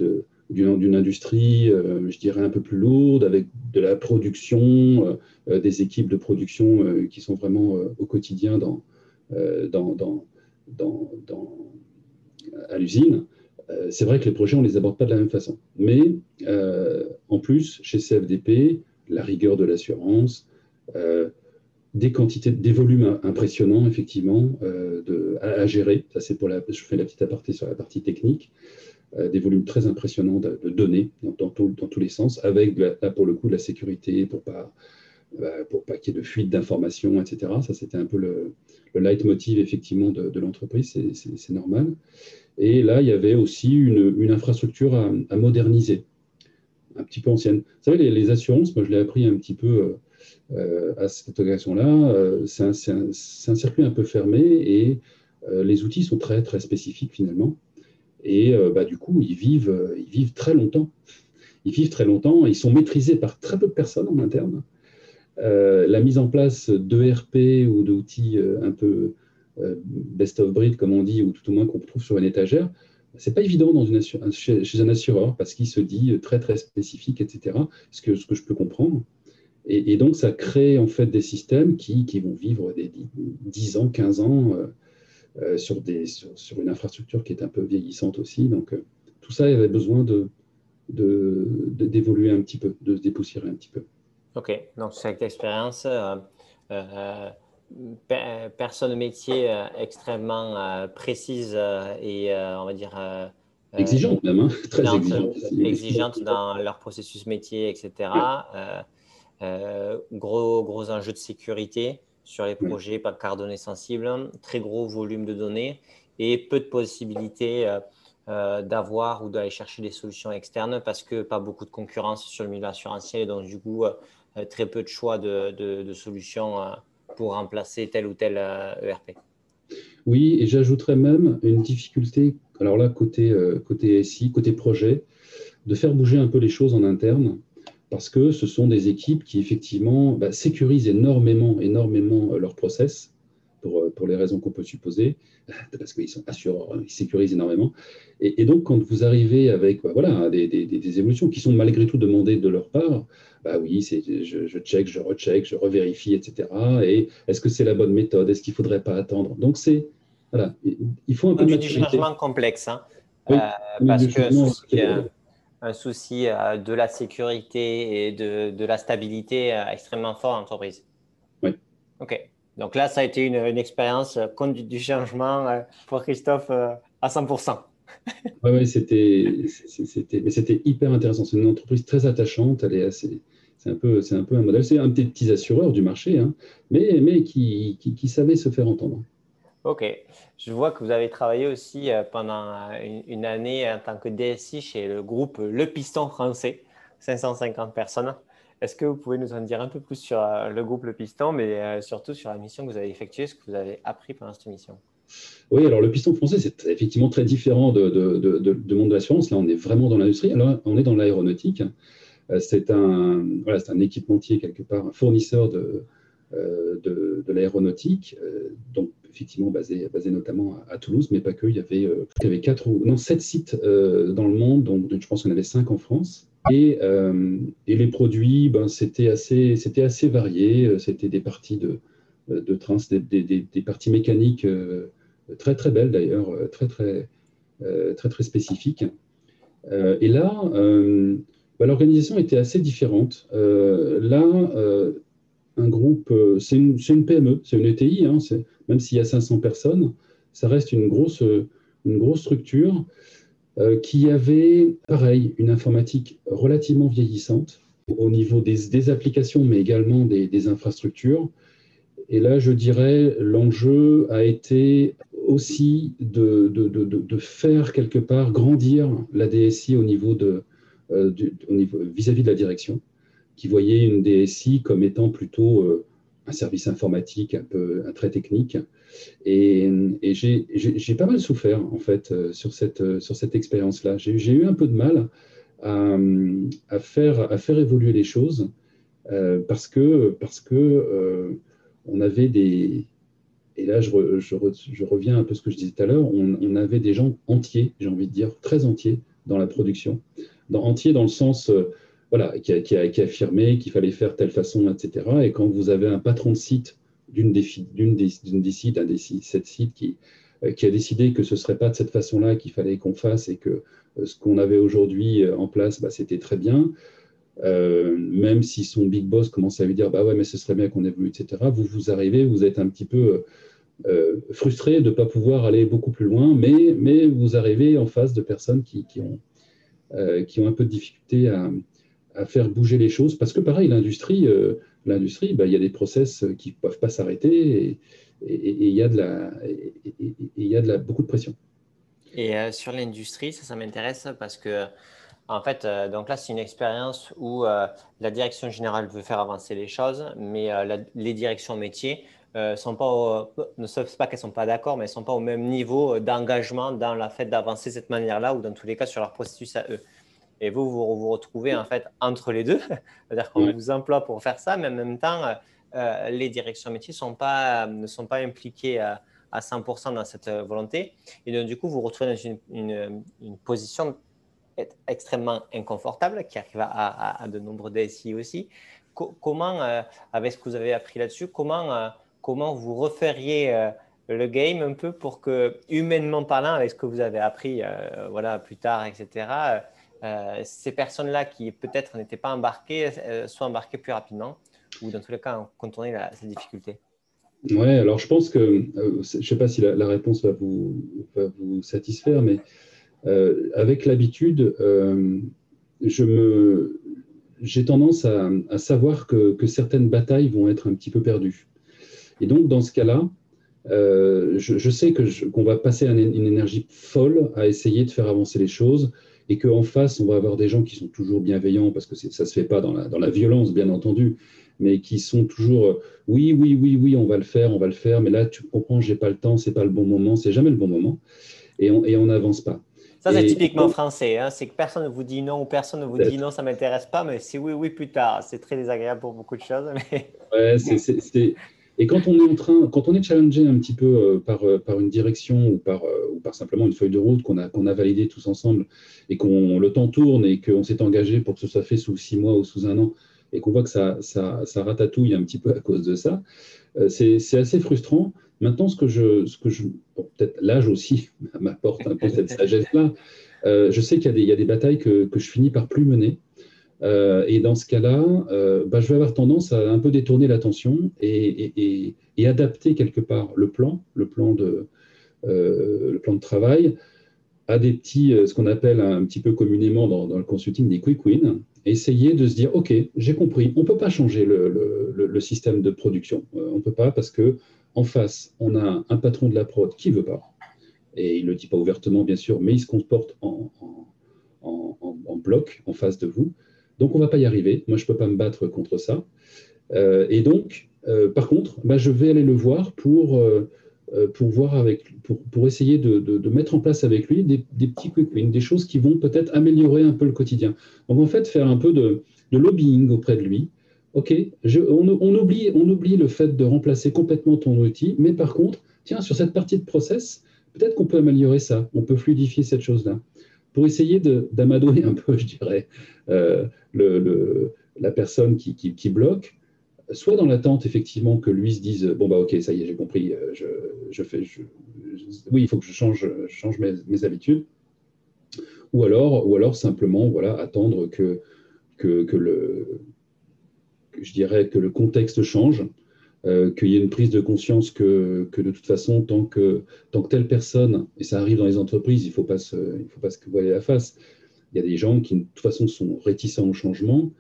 d'une industrie, je dirais, un peu plus lourde, avec de la production, des équipes de production qui sont vraiment au quotidien dans, à l'usine, euh, c'est vrai que les projets, on ne les aborde pas de la même façon. Mais euh, en plus, chez CFDP, la rigueur de l'assurance, euh, des quantités, des volumes impressionnants, effectivement, à, gérer. Ça, c'est pour la, je fais la petite aparté sur la partie technique. des volumes très impressionnants de, données dans, dans, tous les sens, avec là, pour le coup de la sécurité pour pas pour pas qu'il y ait de fuite d'informations, etc. Ça, c'était un peu le, le leitmotiv effectivement de, l'entreprise, c'est normal. Et là, il y avait aussi une, infrastructure à, moderniser, un petit peu ancienne. Vous savez, les, assurances, moi je l'ai appris un petit peu euh, à cette occasion-là, euh, c'est un, circuit un peu fermé et euh, les outils sont très très spécifiques finalement. Et bah, du coup, ils vivent, ils vivent très longtemps. Ils vivent très longtemps, ils sont maîtrisés par très peu de personnes en interne. Euh, la mise en place d'ERP ou d'outils euh, un peu euh, best of breed, comme on dit, ou tout au moins qu'on trouve sur une étagère, c'est pas évident chez, un assureur parce qu'il se dit très très spécifique, etc. Ce que, ce que je peux comprendre. Et, donc ça crée en fait des systèmes qui, vont vivre des 10 ans, 15 ans sur, une infrastructure qui est un peu vieillissante aussi. Donc tout ça avait besoin d'évoluer de, un petit peu, de se dépoussiérer un petit peu. OK. Donc, cette expérience, euh, euh, personne métier euh, extrêmement précise et, on va dire, exigeante même, hein. très exigeante. Exigeante dans leur processus métier, etc. gros, gros enjeux de sécurité sur les projets, pas de données sensibles, très gros volume de données et peu de possibilités d'avoir ou d'aller chercher des solutions externes parce que pas beaucoup de concurrence sur le milieu assurantiel et donc du coup euh, très peu de choix de, solutions euh, pour remplacer tel ou tel ERP. Euh, e oui, et j'ajouterais même une difficulté, alors là, côté, côté SI, côté projet, de faire bouger un peu les choses en interne, parce que ce sont des équipes qui, effectivement, bah, sécurisent énormément, énormément leurs process pour, pour les raisons qu'on peut supposer, (laughs) parce qu'ils sont assureurs, ils sécurisent énormément. Et, donc, quand vous arrivez avec bah, voilà, des, des, évolutions qui sont malgré tout demandées de leur part, bah oui, je, je check, je recheck, je revérifie, etc. Et est-ce que c'est la bonne méthode? Est-ce qu'il ne faudrait pas attendre? Donc, c'est voilà, il faut un peu de du changement complexe, hein, euh, parce que un souci euh, de la sécurité et de, de la stabilité euh, extrêmement fort en entreprise. Oui. OK. Donc là, ça a été une, une expérience conduite du changement pour Christophe à 100%. (laughs) oui, ouais, c'était, c'était hyper intéressant. C'est une entreprise très attachante. Elle est assez, c'est un peu, c'est un peu un modèle. C'est un petit, petits assureur du marché, hein, mais, mais qui, qui, qui savait se faire entendre. Ok. Je vois que vous avez travaillé aussi euh, pendant euh, une, année en tant que DSI chez le groupe Le Piston français, 550 personnes. Est-ce que vous pouvez nous en dire un peu plus sur euh, le groupe Le Piston, mais surtout sur la mission que vous avez effectuée, ce que vous avez appris pendant cette mission? Oui, alors le piston français, c'est effectivement très différent de, de, monde de l'assurance. Là, on est vraiment dans l'industrie. Alors, on est dans l'aéronautique. C'est un, voilà, un équipementier, quelque part, un fournisseur de, de, l'aéronautique. Donc, effectivement basé, basé notamment à, Toulouse, mais pas que. Il y avait, euh, il y avait quatre non sept sites euh, dans le monde, donc je pense qu'on avait cinq en France. Et, euh, et les produits, ben, c'était assez, assez varié. C'était des parties de, de trains, des, des, parties mécaniques très très belles d'ailleurs, très très très très spécifiques. et là, ben, l'organisation était assez différente. là, un groupe, c'est une, une, PME, c'est une ETI, hein, même s'il y a 500 personnes, ça reste une grosse, une grosse structure euh, qui avait, pareil, une informatique relativement vieillissante au niveau des, applications, mais également des, infrastructures. Et là, je dirais, l'enjeu a été aussi de, de, faire quelque part grandir la DSI au niveau de, euh, vis-à-vis de la direction, qui voyait une DSI comme étant plutôt euh, un service informatique un peu un très technique. Et, et j'ai pas mal souffert, en fait, euh, sur cette, euh, sur cette expérience-là. J'ai eu un peu de mal à, faire, à faire évoluer les choses euh, parce que, parce que on avait des. Et là, je, je, reviens un peu à ce que je disais tout à l'heure, on, avait des gens entiers, j'ai envie de dire, très entiers dans la production. Entiers dans le sens voilà, qui, a, qui, affirmé qu'il fallait faire telle façon, etc. Et quand vous avez un patron de site d'une des, d'une des, sites, un des sites qui, euh, qui a décidé que ce ne serait pas de cette façon-là qu'il fallait qu'on fasse et que euh, ce qu'on avait aujourd'hui euh, en place, bah, c'était très bien, même si son big boss commence à lui dire bah ouais mais ce serait bien qu'on évolue etc vous vous arrivez vous êtes un petit peu frustré de ne pas pouvoir aller beaucoup plus loin mais vous arrivez en face de personnes qui ont qui ont un peu de difficulté à, à faire bouger les choses parce que pareil, l'industrie, euh, l'industrie, bah, il y a des process qui ne peuvent pas s'arrêter et il y a de la, il y a de la, beaucoup de pression. Et euh, sur l'industrie, ça, ça m'intéresse parce que en fait, euh, donc là, c'est une expérience où la direction générale veut faire avancer les choses, mais les directions métiers ne savent pas qu'elles sont pas d'accord, mais elles sont pas au même niveau d'engagement dans la fait d'avancer de cette manière-là ou dans tous les cas sur leur processus à eux. Et vous, vous vous retrouvez en fait entre les deux. (laughs) C'est-à-dire qu'on vous emploie pour faire ça, mais en même temps, euh, euh, les directions métiers sont pas, ne sont pas impliquées à, 100% dans cette volonté. Et donc, du coup, vous vous retrouvez dans une, une, position extrêmement inconfortable qui arrive à, de nombreux DSI aussi. comment, euh, avec ce que vous avez appris là-dessus, comment, comment vous referiez le game un peu pour que, humainement parlant, avec ce que vous avez appris voilà, plus tard, etc., euh, ces personnes-là qui peut-être n'étaient pas embarquées euh, soient embarquées plus rapidement ou dans tous les cas contourner la, cette difficulté Oui, alors je pense que, euh, je ne sais pas si la, réponse va vous, vous, satisfaire, mais avec l'habitude, j'ai tendance à, savoir que, que, certaines batailles vont être un petit peu perdues. Et donc, dans ce cas-là, je, je, sais qu'on va passer une énergie folle à essayer de faire avancer les choses et qu'en face, on va avoir des gens qui sont toujours bienveillants, parce que ça ne se fait pas dans la, dans la, violence, bien entendu, mais qui sont toujours euh, oui, oui, oui, oui, on va le faire, on va le faire, mais là, tu comprends, j'ai pas le temps, c'est pas le bon moment, c'est jamais le bon moment, et on n'avance pas. Ça, c'est typiquement français, hein, c'est que personne ne vous dit non ou personne ne vous dit non, ça ne m'intéresse pas, mais c'est oui, oui, plus tard. C'est très désagréable pour beaucoup de choses. Mais... Ouais, c'est Et quand on est en train, quand on est challengé un petit peu par, par une direction ou par, ou par simplement une feuille de route qu'on a, qu'on a validée tous ensemble et qu'on le temps tourne et qu'on s'est engagé pour que ce soit fait sous six mois ou sous un an et qu'on voit que ça, ça, ça, ratatouille un petit peu à cause de ça, c'est assez frustrant. Maintenant, ce que je, je peut-être l'âge aussi (laughs) m'apporte un peu cette sagesse-là. Euh, je sais qu'il y, y, a des batailles que, que, je finis par plus mener. Euh, et dans ce cas-là, euh, bah, je vais avoir tendance à un peu détourner l'attention et, adapter quelque part le plan, le plan de, le plan de travail, à des petits, ce qu'on appelle un petit peu communément dans, le consulting des quick wins. Essayer de se dire, OK, j'ai compris, on ne peut pas changer le, système de production. on ne peut pas parce que en face, on a un patron de la prod qui veut pas. Et il ne le dit pas ouvertement, bien sûr, mais il se comporte en, bloc en face de vous. Donc, on ne va pas y arriver. Moi, je ne peux pas me battre contre ça. Euh, et donc, euh, par contre, bah, je vais aller le voir pour, euh, pour, voir avec, pour, essayer de, mettre en place avec lui des, petits quick wins, des choses qui vont peut-être améliorer un peu le quotidien. Donc, en fait, faire un peu de, de lobbying auprès de lui OK, on, oublie, on oublie le fait de remplacer complètement ton outil, mais par contre, tiens, sur cette partie de process, peut-être qu'on peut améliorer ça, on peut fluidifier cette chose-là, pour essayer d'amadouer un peu, (laughs) je dirais, euh, la personne qui, bloque, soit dans l'attente, effectivement, que lui se dise, bon, bah ok, ça y est, j'ai compris, euh, je, fais, oui, il faut que je change, change mes, habitudes, ou alors, ou alors simplement, voilà, attendre que, que, le je dirais que le contexte change, euh, qu'il y ait une prise de conscience que, que, de toute façon, tant que, tant telle personne, et ça arrive dans les entreprises, il faut pas il faut pas se voiler la face, il y a des gens qui de toute façon sont réticents au changement.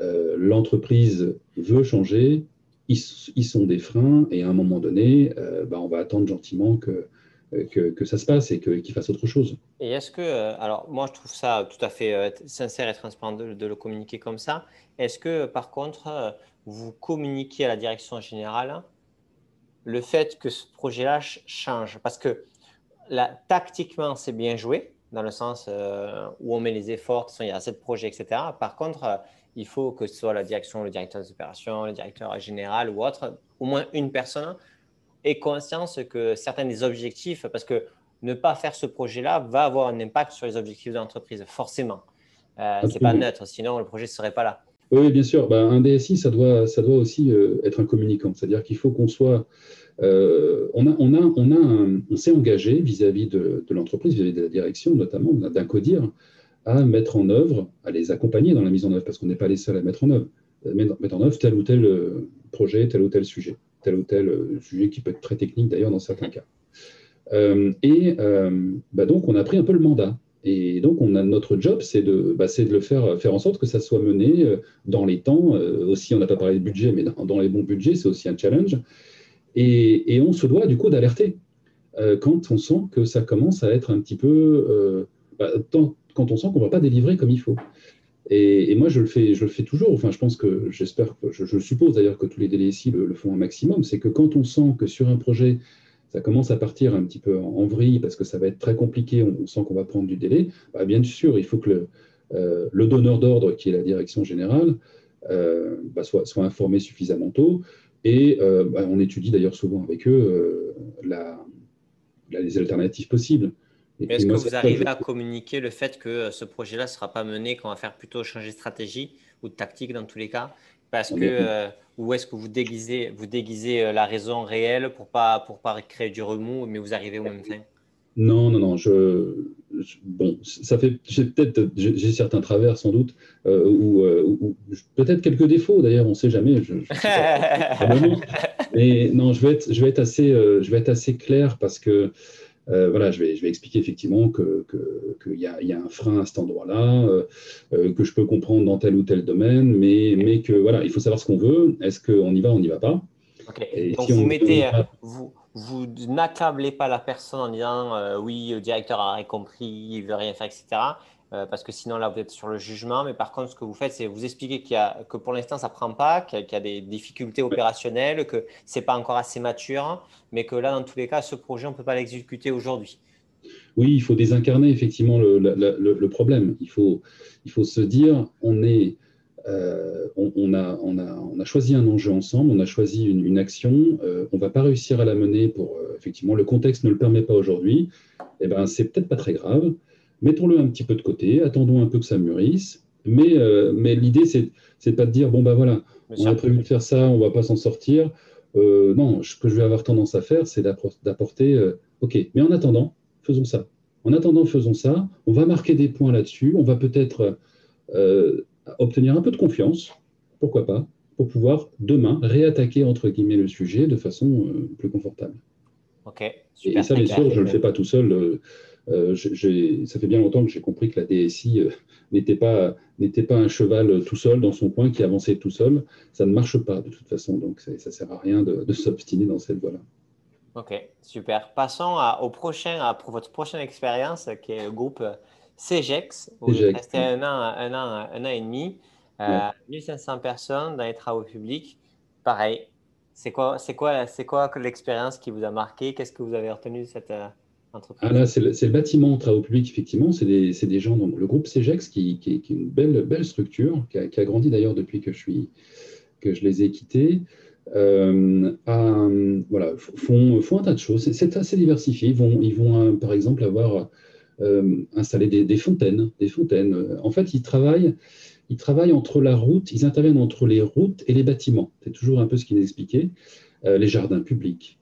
Euh, l'entreprise veut changer, ils, ils, sont des freins, et à un moment donné, euh, bah, on va attendre gentiment que, que, que, ça se passe et qu'ils fassent autre chose. Et est-ce que, alors moi je trouve ça tout à fait sincère et transparent de, de, le communiquer comme ça, est-ce que, par contre, euh, vous communiquez à la direction générale le fait que ce projet-là change? Parce que là, tactiquement, c'est bien joué, dans le sens euh, où on met les efforts, il y a assez de projets, etc. Par contre, euh, il faut que ce soit la direction, le directeur des opérations, le directeur général ou autre, au moins une personne, ait conscience que certains des objectifs, parce que ne pas faire ce projet-là va avoir un impact sur les objectifs de l'entreprise, forcément. Euh, ce n'est pas neutre, sinon le projet ne serait pas là. Oui, bien sûr. Bah, un DSI, ça doit, ça doit aussi euh, être un communicant. C'est-à-dire qu'il faut qu'on soit. Euh, on, a, on, a, on, a on s'est engagé vis-à-vis de, l'entreprise, vis-à-vis de la direction notamment, d'un à mettre en œuvre, à les accompagner dans la mise en œuvre, parce qu'on n'est pas les seuls à mettre en œuvre, mettre en œuvre tel ou tel euh, projet, tel ou tel sujet, tel ou tel sujet qui peut être très technique d'ailleurs dans certains cas. et bah donc, on a pris un peu le mandat. Et donc, on a, notre job, c'est de, bah, de le faire, faire en sorte que ça soit mené euh, dans les temps. Euh, aussi, on n'a pas parlé de budget, mais dans, les bons budgets, c'est aussi un challenge. Et, on se doit, du coup, d'alerter euh, quand on sent que ça commence à être un petit peu. Bah, quand on sent qu'on ne va pas délivrer comme il faut. Et, moi, je le, fais, je le fais toujours. Enfin, je pense que, j'espère, je, suppose d'ailleurs que tous les DLSI le, le font un maximum. C'est que quand on sent que sur un projet, ça commence à partir un petit peu en, vrille parce que ça va être très compliqué, on, sent qu'on va prendre du délai, bah, bien sûr, il faut que le, euh, le donneur d'ordre, qui est la direction générale, euh, bah, soit, informé suffisamment tôt. Et euh, bah, on étudie d'ailleurs souvent avec eux la, les alternatives possibles. Est-ce que vous arrivez à communiquer le fait que ce projet-là ne sera pas mené, qu'on va faire plutôt changer de stratégie ou de tactique dans tous les cas? Parce que, euh, ou est-ce que vous déguisez, vous déguisez euh, la raison réelle pour pas, pour pas créer du remous, mais vous arrivez au même fin? Non, non, non. Je, bon, ça fait, j'ai peut-être, j'ai certains travers sans doute, euh, ou, peut-être quelques défauts. D'ailleurs, on ne sait jamais. Je, (laughs) mais non, je vais être, je vais être assez, je vais être assez clair parce que euh, voilà, je vais, je vais expliquer effectivement qu'il que, y, a, y, a, un frein à cet endroit-là, euh, euh, que je peux comprendre dans tel ou tel domaine, mais, mais que voilà, il faut savoir ce qu'on veut. Est-ce qu'on y va, on n'y va pas? Donc vous mettez, vous, vous n'accablez pas la personne en disant oui, le directeur a rien compris, il veut rien faire, etc. Euh, parce que sinon là vous êtes sur le jugement. Mais par contre, ce que vous faites, c'est vous expliquer y a, que pour l'instant ça ne prend pas, qu'il y, a des difficultés opérationnelles, que ce n'est pas encore assez mature, mais que là, dans tous les cas, ce projet, on ne peut pas l'exécuter aujourd'hui. Oui, il faut désincarner effectivement le, le, le, problème. Il faut, il faut se dire, on est, on, a, on, a, on, a, choisi un enjeu ensemble, on a choisi une, action, on ne va pas réussir à la mener pour, effectivement, le contexte ne le permet pas aujourd'hui, et eh ben, c'est peut-être pas très grave, mettons-le un petit peu de côté, attendons un peu que ça mûrisse, mais, mais l'idée, c'est, c'est pas de dire, bon, ben voilà, on a prévu de faire ça, on ne va pas s'en sortir. Euh, non, ce que je vais avoir tendance à faire, c'est d'apporter, euh, OK, mais en attendant, faisons ça. En attendant, faisons ça. On va marquer des points là-dessus. On va peut-être euh, obtenir un peu de confiance, pourquoi pas, pour pouvoir demain réattaquer, entre guillemets, le sujet de façon plus confortable. OK. Super, et ça, bien sûr, je ne le fais pas tout seul. ça fait bien longtemps que j'ai compris que la DSI n'était pas, n'était pas un cheval tout seul dans son coin qui avançait tout seul. Ça ne marche pas de toute façon, donc ça ne sert à rien de, s'obstiner dans cette voie-là. Ok, super. Passons au prochain, à votre prochaine expérience qui est le groupe CEGEX, où êtes resté un an, un, an, un an et demi, 1500 euh, personnes dans les travaux publics. Pareil, c'est quoi, c'est quoi, c'est quoi l'expérience qui vous a marqué? Qu'est-ce que vous avez retenu de cette, euh, ah là, c'est le, bâtiment travaux publics, effectivement. C'est des, des, gens, donc le groupe CEGEX, qui, qui, est une belle, belle structure, qui a, grandi d'ailleurs depuis que je, suis, que je les ai quittés. Euh, voilà, font, font, un tas de choses. C'est assez diversifié. Ils vont, ils vont par exemple, avoir euh, installé des, fontaines. Des fontaines. En fait, ils travaillent, ils travaillent entre la route, ils interviennent entre les routes et les bâtiments. C'est toujours un peu ce qu'ils nous expliquaient. les jardins publics.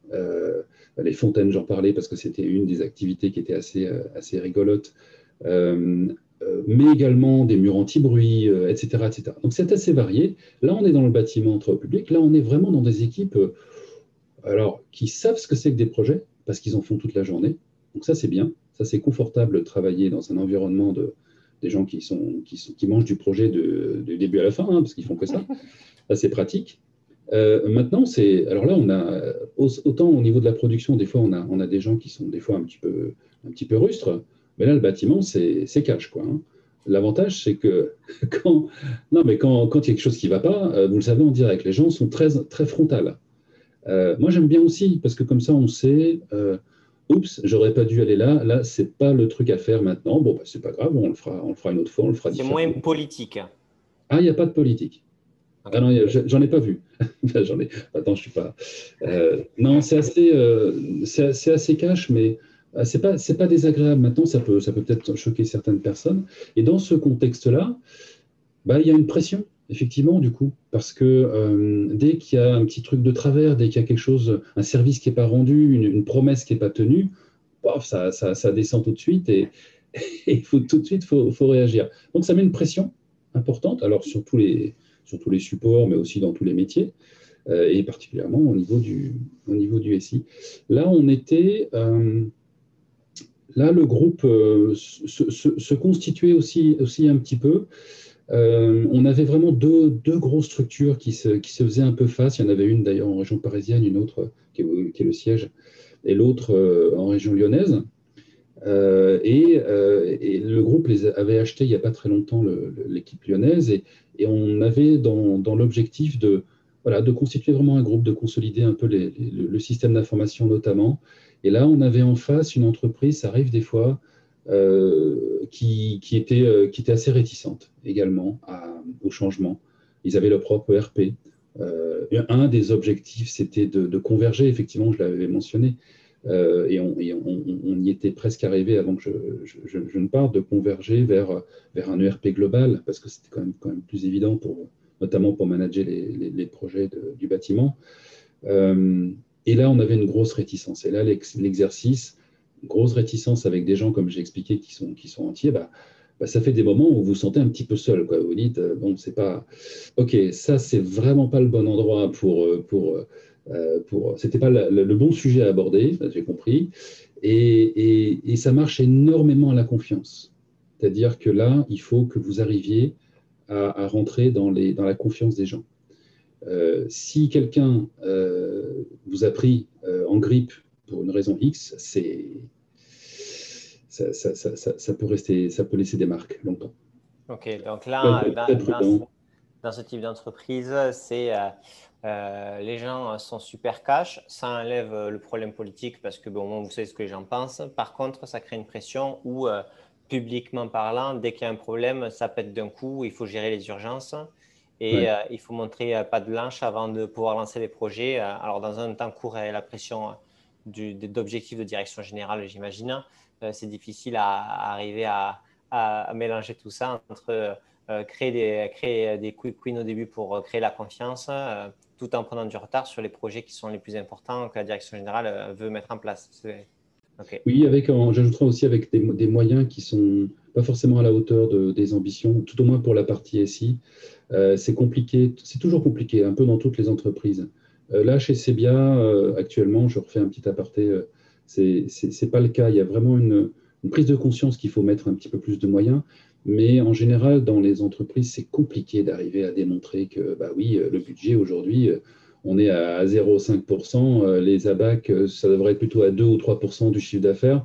Euh, les fontaines, j'en parlais parce que c'était une des activités qui était assez, euh, assez rigolote. Euh, mais également des murs anti-bruit, etc., etc. Donc c'est assez varié. Là, on est dans le bâtiment entre public. Là, on est vraiment dans des équipes alors, qui savent ce que c'est que des projets, parce qu'ils en font toute la journée. Donc ça, c'est bien. Ça, c'est confortable de travailler dans un environnement de, des gens qui, sont, qui, qui mangent du projet de, du début à la fin, hein, parce qu'ils font que ça. (laughs) Ça, c'est pratique. Euh, maintenant, c'est alors là, on a autant au niveau de la production, des fois, on a, on a des gens qui sont des fois un petit peu, un petit peu rustres, mais là, le bâtiment, c'est cash, quoi. Hein. L'avantage, c'est que (laughs) quand, non, mais quand, quand, il y a quelque chose qui ne va pas, euh, vous le savez en direct, les gens sont très, très frontales. Euh, moi, j'aime bien aussi, parce que comme ça, on sait, oups, j'aurais pas dû aller là, là, c'est pas le truc à faire maintenant. Bon, bah, c'est pas grave, on le fera, on le fera une autre fois, on le fera C'est moins politique. Ah, il n'y a pas de politique. Ah non, j'en ai pas vu. (laughs) j'en ai. Attends, je suis pas. Euh, non, c'est assez, euh, c'est assez cash, mais euh, c'est pas, c'est pas désagréable. Maintenant, ça peut, ça peut peut-être choquer certaines personnes. Et dans ce contexte-là, bah, il y a une pression, effectivement, du coup, parce que dès qu'il y a un petit truc de travers, dès qu'il y a quelque chose, un service qui n'est pas rendu, une, promesse qui n'est pas tenue, ça, ça, ça, descend tout de suite et (laughs) il faut tout de suite, faut, faut réagir. Donc, ça met une pression importante. Alors, sur tous les sur tous les supports, mais aussi dans tous les métiers, euh, et particulièrement au niveau, du, au niveau du SI. Là, on était. Euh, là, le groupe euh, se, constituait aussi, aussi un petit peu. On avait vraiment deux, deux grosses structures qui se, qui se, faisaient un peu face. Il y en avait une d'ailleurs en région parisienne, une autre qui est, le siège, et l'autre en région lyonnaise. et, et, le groupe les avait achetés il n'y a pas très longtemps, l'équipe lyonnaise, et, on avait dans, l'objectif de, voilà, de constituer vraiment un groupe, de consolider un peu le, système d'information notamment. Et là, on avait en face une entreprise, ça arrive des fois, euh, qui, qui, était, euh, assez réticente également au changement. Ils avaient leur propre ERP. Euh, un des objectifs, c'était de, converger, effectivement, je l'avais mentionné, et, on, y était presque arrivé avant que je, ne parte, de converger vers, un ERP global, parce que c'était quand même, plus évident, notamment pour manager les, projets du bâtiment. Euh, et là, on avait une grosse réticence. Et là, l'exercice, grosse réticence avec des gens, comme j'ai expliqué, qui sont, qui sont entiers, bah, bah, ça fait des moments où vous vous sentez un petit peu seul. Quoi. Vous dites, euh, bon, c'est pas. Ok, ça, c'est vraiment pas le bon endroit pour. Euh, pour euh, pour, c'était pas le bon sujet à aborder, j'ai compris, et, et, ça marche énormément à la confiance. C'est-à-dire que là, il faut que vous arriviez à, rentrer dans, les, dans, la confiance des gens. Euh, si quelqu'un euh, vous a pris en grippe pour une raison X, c'est ça, ça, ça, ça, peut rester, ça peut laisser des marques longtemps. Ok, donc là, dans, dans, ce type d'entreprise, c'est euh, les gens sont super cash, ça enlève euh, le problème politique parce que bon, vous savez ce que les gens pensent. Par contre, ça crée une pression où, euh, publiquement parlant, dès qu'il y a un problème, ça pète d'un coup, il faut gérer les urgences. Et il faut montrer pas de blanche avant de pouvoir lancer les projets. alors, dans un temps court la pression d'objectifs de direction générale, j'imagine, c'est difficile à, arriver à, mélanger tout ça entre créer, des, créer des quick wins au début pour créer la confiance, tout en prenant du retard sur les projets qui sont les plus importants que la direction générale veut mettre en place. Oui, avec, j'ajouterai aussi avec des, moyens qui sont pas forcément à la hauteur de, des ambitions, tout au moins pour la partie SI. Euh, c'est compliqué, c'est toujours compliqué, un peu dans toutes les entreprises. Euh, là, chez Sebia, euh, actuellement, je refais un petit aparté, c'est n'est pas le cas. Il y a vraiment une, prise de conscience qu'il faut mettre un petit peu plus de moyens. Mais en général, dans les entreprises, c'est compliqué d'arriver à démontrer que, bah oui, le budget aujourd'hui, on est à 0,5%. Euh, les ABAC, euh, ça devrait être plutôt à 2 ou 3% du chiffre d'affaires.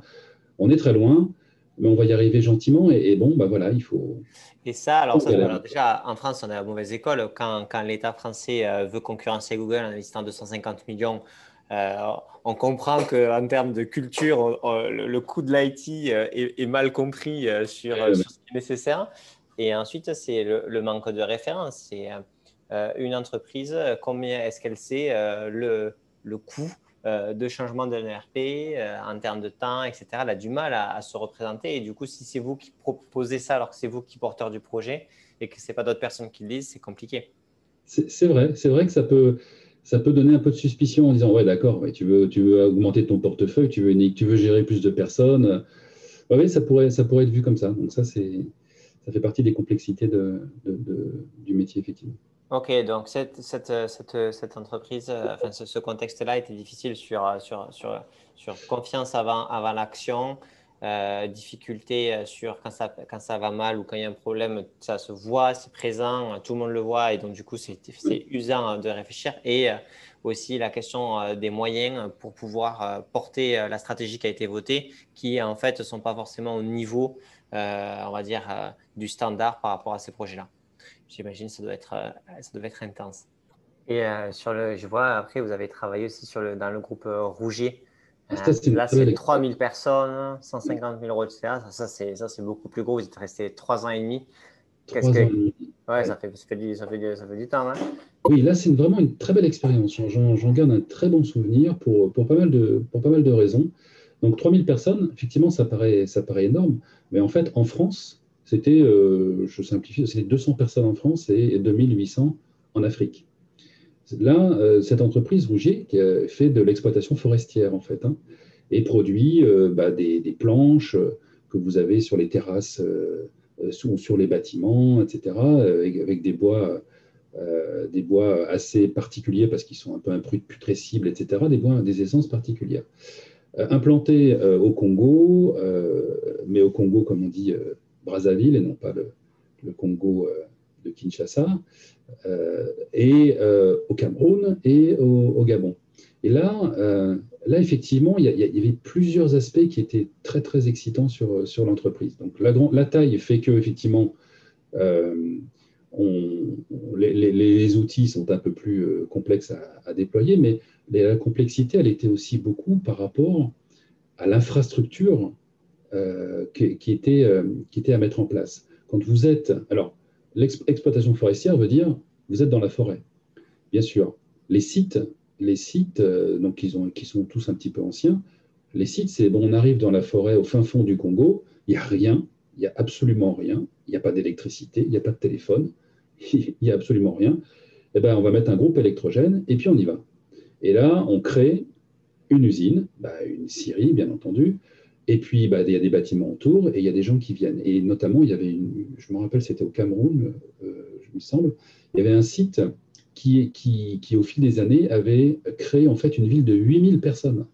On est très loin, mais on va y arriver gentiment. Et, bon, bah voilà, il faut. Et ça, alors, déjà, en France, on est à la mauvaise école. Quand, l'État français euh, veut concurrencer Google en investissant 250 millions, on comprend qu'en termes de culture, le, coût de l'IT est, mal compris sur, ce qui est nécessaire. Et ensuite, c'est le, le, manque de référence. C'est euh, une entreprise, combien est-ce qu'elle sait euh, le, le coût euh, de changement d'un ERP en termes de temps, etc. Elle a du mal à, se représenter. Et du coup, si c'est vous qui proposez ça alors que c'est vous qui porteur du projet et que ce n'est pas d'autres personnes qui le disent, c'est compliqué. C'est vrai, c'est vrai que ça peut, ça peut donner un peu de suspicion en disant ouais d'accord, tu veux, tu veux augmenter ton portefeuille, tu veux, tu veux gérer plus de personnes. oui, ça pourrait, ça pourrait être vu comme ça. Donc ça, ça fait partie des complexités de, du métier effectivement. Ok, donc cette, entreprise, euh, ce, contexte-là était difficile sur, euh, confiance avant, l'action, euh, difficulté sur quand ça, quand ça va mal ou quand il y a un problème, ça se voit, c'est présent, tout le monde le voit et donc du coup c'est usant de réfléchir et aussi la question des moyens pour pouvoir porter la stratégie qui a été votée qui en fait ne sont pas forcément au niveau, on va dire, du standard par rapport à ces projets-là. J'imagine que ça doit être, euh, ça doit être intense. Et euh, sur le, je vois, après, vous avez travaillé aussi sur le, dans le groupe euh, Rouget. là, c'est 3000 personnes, 150 000 euros de CA. Ça, ça c'est beaucoup plus gros. Vous êtes resté trois ans et demi. Et demi. Ouais, ça fait, ça, fait du, ça, fait ça fait du temps. Hein. Oui, là, c'est vraiment une très belle expérience. J'en garde un très bon souvenir pour, pour, pas mal de, pour pas mal de raisons. Donc, 3000 personnes, effectivement, ça paraît, ça paraît énorme. Mais en fait, en France, c'était, euh, je simplifie, c'était 200 personnes en France et 2800 en Afrique. Là, euh, cette entreprise Rougier qui fait de l'exploitation forestière en fait, hein, et produit euh, bah, des, planches que vous avez sur les terrasses ou sur les bâtiments, etc., avec, des bois, des bois assez particuliers parce qu'ils sont un peu imputrescibles, etc., des bois, des essences particulières. implantés au Congo, mais au Congo, comme on dit, Brazzaville et non pas le, Congo euh, de Kinshasa, euh, et euh, au Cameroun et au, Gabon. Et là, là effectivement, il y, avait plusieurs aspects qui étaient très très excitants sur, sur l'entreprise. Donc la, la, taille fait que effectivement, on, les, outils sont un peu plus complexes à, déployer, mais la complexité, elle était aussi beaucoup par rapport à l'infrastructure euh, qui, euh, qui était à mettre en place. Quand vous êtes. Alors, l'exploitation forestière veut dire vous êtes dans la forêt. Bien sûr, les sites, les sites euh, donc, ont, qui sont tous un petit peu anciens, les sites, c'est bon, on arrive dans la forêt au fin fond du Congo, il n'y a rien, il n'y a absolument rien, il n'y a pas d'électricité, il n'y a pas de téléphone, (laughs) il n'y a absolument rien. Eh ben, on va mettre un groupe électrogène et puis on y va. Et là, on crée une usine, bah, une scierie, bien entendu, et puis, bah, il y a des bâtiments autour et il y a des gens qui viennent. Et notamment, il y avait une, je me rappelle, c'était au Cameroun, euh, je me semble, il y avait un site qui, qui, qui, au fil des années, avait créé en fait une ville de 8000 personnes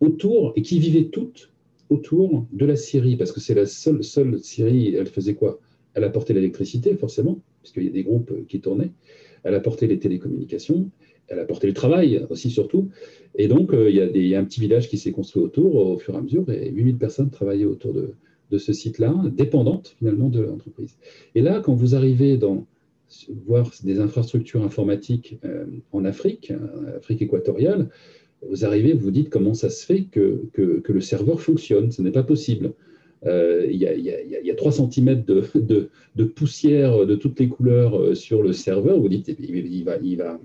autour et qui vivaient toutes autour de la Syrie, parce que c'est la seule, seule Syrie, elle faisait quoi? Elle apportait l'électricité, forcément, puisqu'il y a des groupes qui tournaient, elle apportait les télécommunications, elle a apporté le travail aussi surtout. Et donc, euh, il, y a un petit village qui s'est construit autour au fur et à mesure, et 8000 personnes travaillaient autour de, ce site-là, dépendantes finalement de l'entreprise. Et là, quand vous arrivez dans voir des infrastructures informatiques euh, en Afrique, euh, Afrique équatoriale, vous arrivez, vous vous dites comment ça se fait que, que, le serveur fonctionne. Ce n'est pas possible. il y, a, 3 cm de, poussière de toutes les couleurs sur le serveur. Vous dites, va, il va,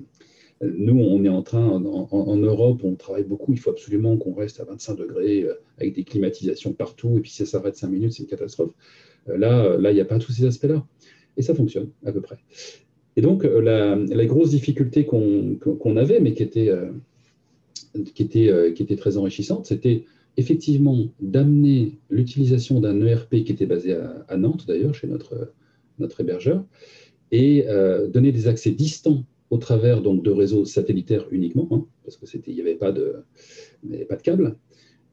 nous, on est en train, en, Europe, on travaille beaucoup, il faut absolument qu'on reste à 25 degrés euh, avec des climatisations partout, et puis si ça s'arrête 5 minutes, c'est une catastrophe. Euh, là, là, il n'y a pas tous ces aspects-là. Et ça fonctionne, à peu près. Et donc, euh, la, grosse difficulté qu'on avait, mais qui était, qui, était, qui était très enrichissante, c'était effectivement d'amener l'utilisation d'un ERP qui était basé à, Nantes, d'ailleurs, chez notre, notre hébergeur, et donner des accès distants au travers donc, de réseaux satellitaires uniquement, hein, parce qu'il n'y avait, pas de, pas de câble.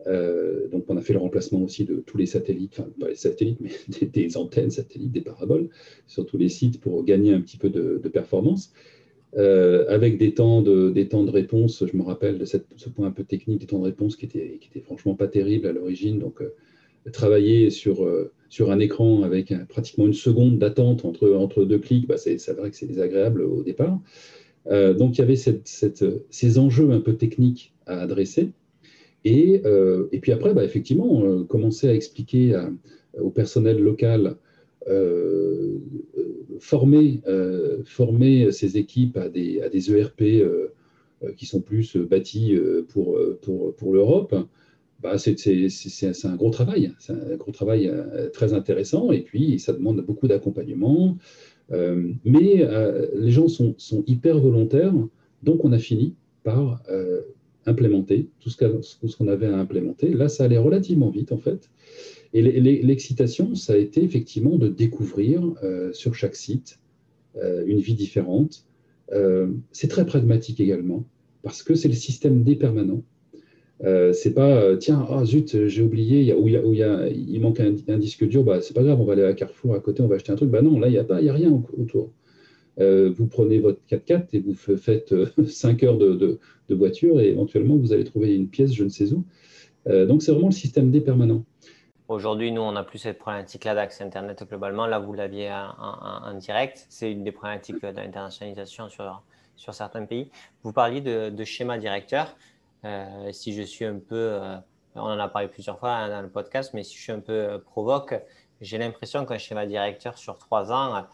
Euh, donc on a fait le remplacement aussi de tous les satellites, enfin pas les satellites, mais (laughs) des, antennes satellites, des paraboles, sur tous les sites pour gagner un petit peu de, performance. Euh, avec des temps, de, des temps de réponse, je me rappelle de ce point un peu technique, des temps de réponse qui étaient, qui franchement pas terribles à l'origine. Donc euh, travailler sur, euh, sur un écran avec pratiquement une seconde d'attente entre, entre deux clics, bah c'est vrai que c'est désagréable au départ. Euh, donc il y avait ces enjeux un peu techniques à adresser. Et, euh, et puis après, bah, effectivement, commencer à expliquer au personnel local, former, former ces équipes à des, à des ERP qui sont plus bâtis pour, pour, pour l'Europe bah, c'est un gros travail. C'est un gros travail euh, très intéressant et puis ça demande beaucoup d'accompagnement. Euh, mais euh, les gens sont, hyper volontaires, donc on a fini par implémenter tout ce qu'on avait à implémenter. Là, ça allait relativement vite en fait. Et l'excitation, ça a été effectivement de découvrir sur chaque site une vie différente. c'est très pragmatique également, parce que c'est le système des permanents. Euh, c'est pas euh, tiens ah zut j'ai oublié où, il, manque un, disque dur bah c'est pas grave on va aller à Carrefour à côté on va acheter un truc bah non là il y a pas y a rien autour euh, vous prenez votre 4x4 et vous faites (laughs) 5 heures de, voiture et éventuellement vous allez trouver une pièce je ne sais où donc c'est vraiment le système D permanent Aujourd'hui, nous, on n'a plus cette problématique-là d'accès Internet globalement. Là, vous l'aviez en, direct. C'est une des problématiques d'internationalisation sur, sur certains pays. Vous parliez de, de schéma directeur. Euh, si je suis un peu, euh, on en a parlé plusieurs fois dans le podcast, mais si je suis un peu euh, provoque, j'ai l'impression qu'un schéma directeur sur trois ans,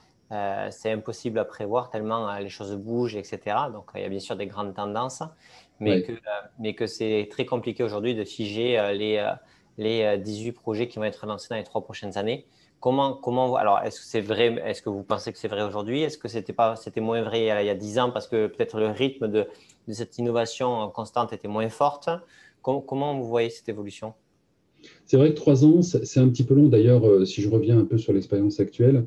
c'est impossible à prévoir tellement les choses bougent, etc. Donc, il y a bien sûr des grandes tendances, mais que, mais que c'est très compliqué aujourd'hui de figer les, les 18 projets qui vont être lancés dans les trois prochaines années. Comment, comment, alors, est-ce que c'est vrai, est-ce que vous pensez que c'est vrai aujourd'hui? Est-ce que c'était pas, c'était moins vrai il y, a, 10 ans parce que peut-être le rythme de, de cette innovation constante était moins forte? Comment, vous voyez cette évolution? C'est vrai que trois ans, c'est un petit peu long. D'ailleurs, euh, si je reviens un peu sur l'expérience actuelle,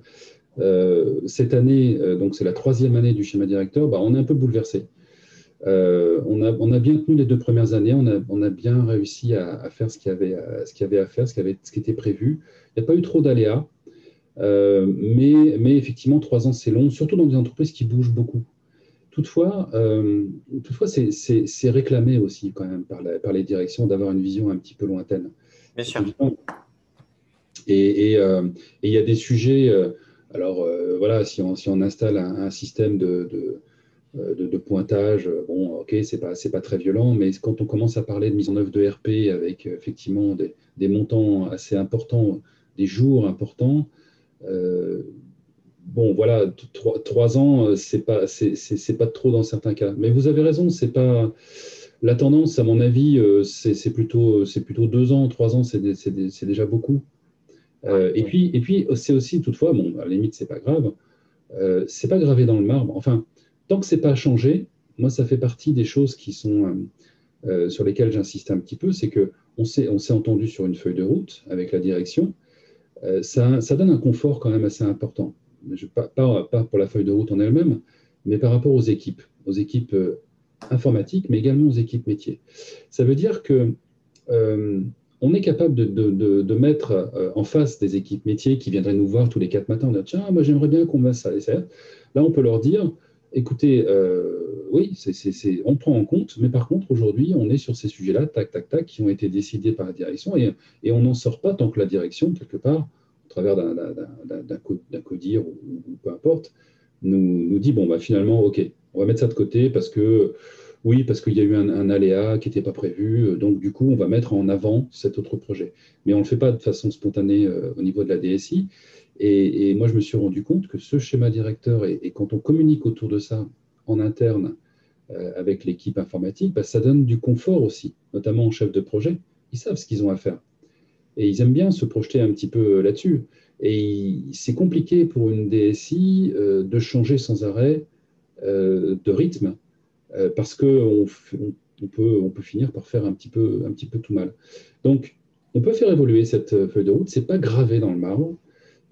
euh, cette année, euh, donc c'est la troisième année du schéma directeur, bah, on est un peu bouleversé. On, a, on, a, bien tenu les deux premières années, on a, on a bien réussi à, faire ce qu'il y, avait, ce qu'il y avait à faire, ce qui, avait, ce qui était prévu. Il n'y a pas eu trop d'aléas, mais, mais effectivement, trois ans, c'est long, surtout dans des entreprises qui bougent beaucoup. Toutefois, euh, toutefois c'est réclamé aussi quand même par, les directions d'avoir une vision un petit peu lointaine. Bien sûr. Et euh, il y a des sujets, euh, alors voilà, si on, si on installe un, système de, de, pointage, bon, ok, c'est pas, pas très violent, mais quand on commence à parler de mise en œuvre de RP avec effectivement des, des montants assez importants, des jours importants, bon, voilà, trois, ans, euh, c'est pas, c'est pas trop dans certains cas. Mais vous avez raison, c'est pas la tendance, à mon avis, euh, c'est plutôt, c'est plutôt deux ans, trois ans, c'est déjà beaucoup. Euh, et puis, et puis, c'est aussi toutefois, bon, à la limite, c'est pas grave. Euh, c'est pas gravé dans le marbre. Enfin, tant que c'est pas changé, moi, ça fait partie des choses qui sont sur lesquelles j'insiste un petit peu, c'est que on s'est, entendu sur une feuille de route avec la direction. ça, ça donne un confort quand même assez important pas, pas, pour la feuille de route en elle-même, mais par rapport aux équipes, aux équipes euh, informatiques, mais également aux équipes métiers. Ça veut dire que euh, on est capable de, mettre euh, en face des équipes métiers qui viendraient nous voir tous les quatre matins, on dit tiens, moi j'aimerais bien qu'on fasse ça. Là, on peut leur dire écoutez, oui, c'est on prend en compte, mais par contre, aujourd'hui, on est sur ces sujets-là, tac, tac, tac, qui ont été décidés par la direction, et, on n'en sort pas tant que la direction, quelque part, au travers d'un codir ou, peu importe, nous, dit bon, bah, finalement, OK, on va mettre ça de côté parce que Oui, parce qu'il y a eu un, aléa qui n'était pas prévu. Donc, du coup, on va mettre en avant cet autre projet. Mais on ne le fait pas de façon spontanée au niveau de la DSI. Et, moi, je me suis rendu compte que ce schéma directeur, et, quand on communique autour de ça en interne avec l'équipe informatique, bah, ça donne du confort aussi, notamment aux chefs de projet. Ils savent ce qu'ils ont à faire. Et ils aiment bien se projeter un petit peu là-dessus. Et c'est compliqué pour une DSI euh, de changer sans arrêt euh, de rythme euh, parce qu'on on peut, on peut finir par faire un petit, peu, un petit peu tout mal. Donc, on peut faire évoluer cette feuille de route. Ce n'est pas gravé dans le marbre,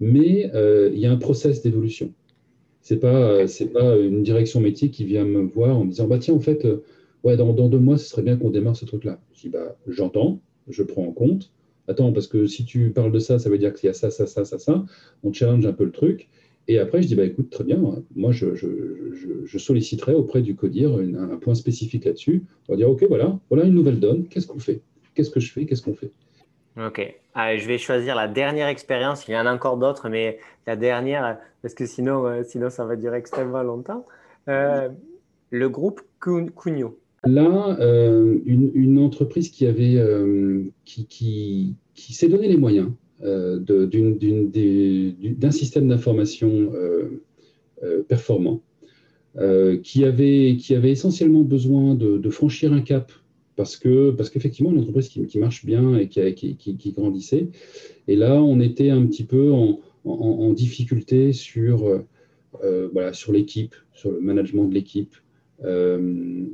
mais il y a un process d'évolution. Ce n'est pas, pas une direction métier qui vient me voir en me disant bah, Tiens, en fait, ouais, dans, deux mois, ce serait bien qu'on démarre ce truc-là. Je dis bah, J'entends, je prends en compte attends, parce que si tu parles de ça, ça veut dire qu'il y a ça, ça, ça, ça, ça. On challenge un peu le truc. Et après, je dis, bah, écoute, très bien, moi, je, solliciterai auprès du CODIR un point spécifique là-dessus. Va dire, OK, voilà, voilà une nouvelle donne. Qu'est-ce qu'on fait? Qu'est-ce que je fais? Qu'est-ce qu'on fait? Ok. Je vais choisir la dernière expérience. Il y en a encore d'autres, mais la dernière, parce que sinon, euh, sinon ça va durer extrêmement longtemps. Euh, le groupe Cugno. Là, euh, une, entreprise qui avait, euh, qui, qui, s'est donné les moyens d'un système d'information performant, qui, avait, qui avait essentiellement besoin de, franchir un cap parce que parce qu'effectivement une entreprise qui, marche bien et qui, qui, grandissait. Et là, on était un petit peu en, en difficulté sur voilà sur l'équipe, sur le management de l'équipe, euh,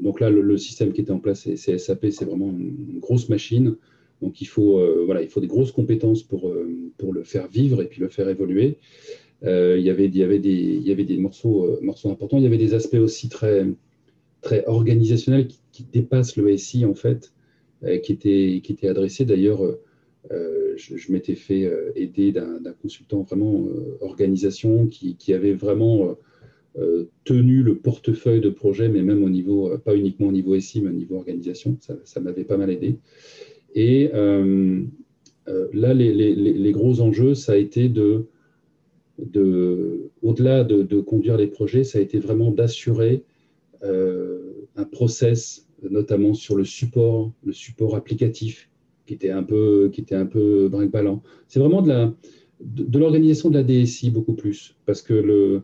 donc là, le, système qui était en place, c'est SAP, c'est vraiment une, grosse machine. Donc il faut, euh, voilà, il faut des grosses compétences pour, euh, pour le faire vivre et puis le faire évoluer. il, y avait, il, y avait des, il y avait des morceaux, morceaux importants. Il y avait des aspects aussi très, très organisationnels qui, dépassent le SI en fait, qui, étaient, qui étaient adressés. D'ailleurs, je, m'étais fait aider d'un consultant vraiment organisation qui, qui avait vraiment euh, tenu le portefeuille de projet, mais même au niveau, euh, pas uniquement au niveau SI, mais au niveau organisation. Ça, m'avait pas mal aidé. Et euh, là, les, gros enjeux, ça a été de, de au-delà de, conduire les projets, ça a été vraiment d'assurer un process, notamment sur le support, le support applicatif, qui était un peu, qui était un peu brinque-ballant. C'est vraiment de la de l'organisation de la DSI beaucoup plus, parce que le,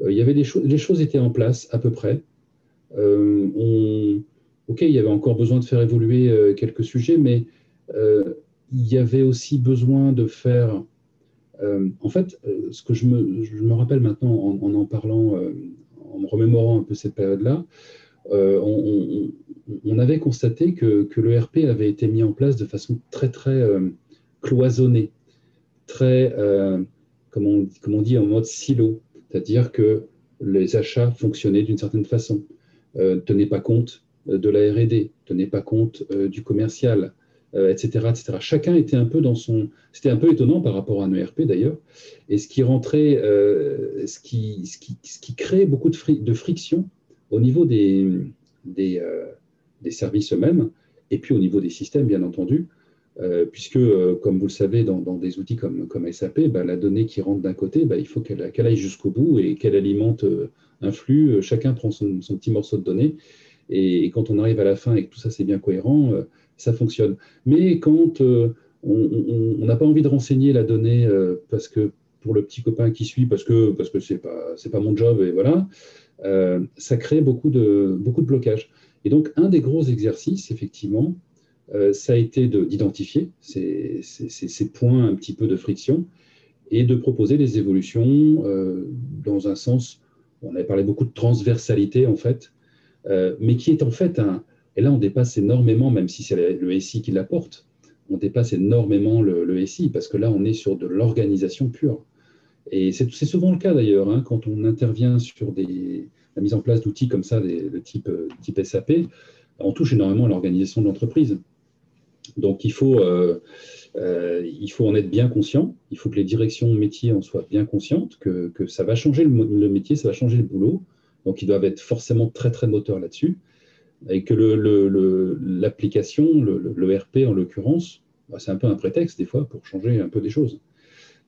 euh, il y avait des choses, les choses étaient en place à peu près. Euh, ok, il y avait encore besoin de faire évoluer euh, quelques sujets, mais il y avait aussi besoin de faire. en fait, ce que je me, je me rappelle maintenant en en, parlant, en me remémorant un peu cette période-là, on, on, avait constaté que, l'ERP avait été mis en place de façon très, très cloisonnée, très, comme, on, comme on dit, en mode silo. C'est-à-dire que les achats fonctionnaient d'une certaine façon, euh, tenaient pas compte euh, de la R&D, tenaient pas compte euh, du commercial, etc., etc. Chacun était un peu dans son... C'était un peu étonnant par rapport à un ERP d'ailleurs, et ce qui rentrait, ce, qui, crée beaucoup de, de friction au niveau des, des, des services eux-mêmes, et puis au niveau des systèmes, bien entendu, euh, puisque, euh, comme vous le savez, dans, des outils comme, comme SAP, bah, la donnée qui rentre d'un côté, bah, il faut qu'elle aille jusqu'au bout et qu'elle alimente euh, un flux. Chacun prend son, petit morceau de données. Et, quand on arrive à la fin et que tout ça c'est bien cohérent, ça fonctionne. Mais quand on n'a pas envie de renseigner la donnée parce que pour le petit copain qui suit, parce que parce que pas c'est pas mon job et voilà, ça crée beaucoup de beaucoup de blocages. Et donc un des gros exercices effectivement, euh, ça a été d'identifier ces, points un petit peu de friction et de proposer des évolutions euh, dans un sens, on avait parlé beaucoup de transversalité en fait, euh, mais qui est en fait un, et là on dépasse énormément, même si c'est le SI qui l'apporte, on dépasse énormément le, SI parce que là on est sur de l'organisation pure. Et c'est souvent le cas d'ailleurs, hein, quand on intervient sur des, la mise en place d'outils comme ça, de type, type SAP, on touche énormément à l'organisation de l'entreprise. Donc il faut, euh, euh, il faut en être bien conscient, il faut que les directions métiers en soient bien conscientes, que, ça va changer le, métier, ça va changer le boulot, donc ils doivent être forcément très très moteurs là-dessus, et que l'application, le, le, RP en l'occurrence, bah, c'est un peu un prétexte des fois pour changer un peu des choses.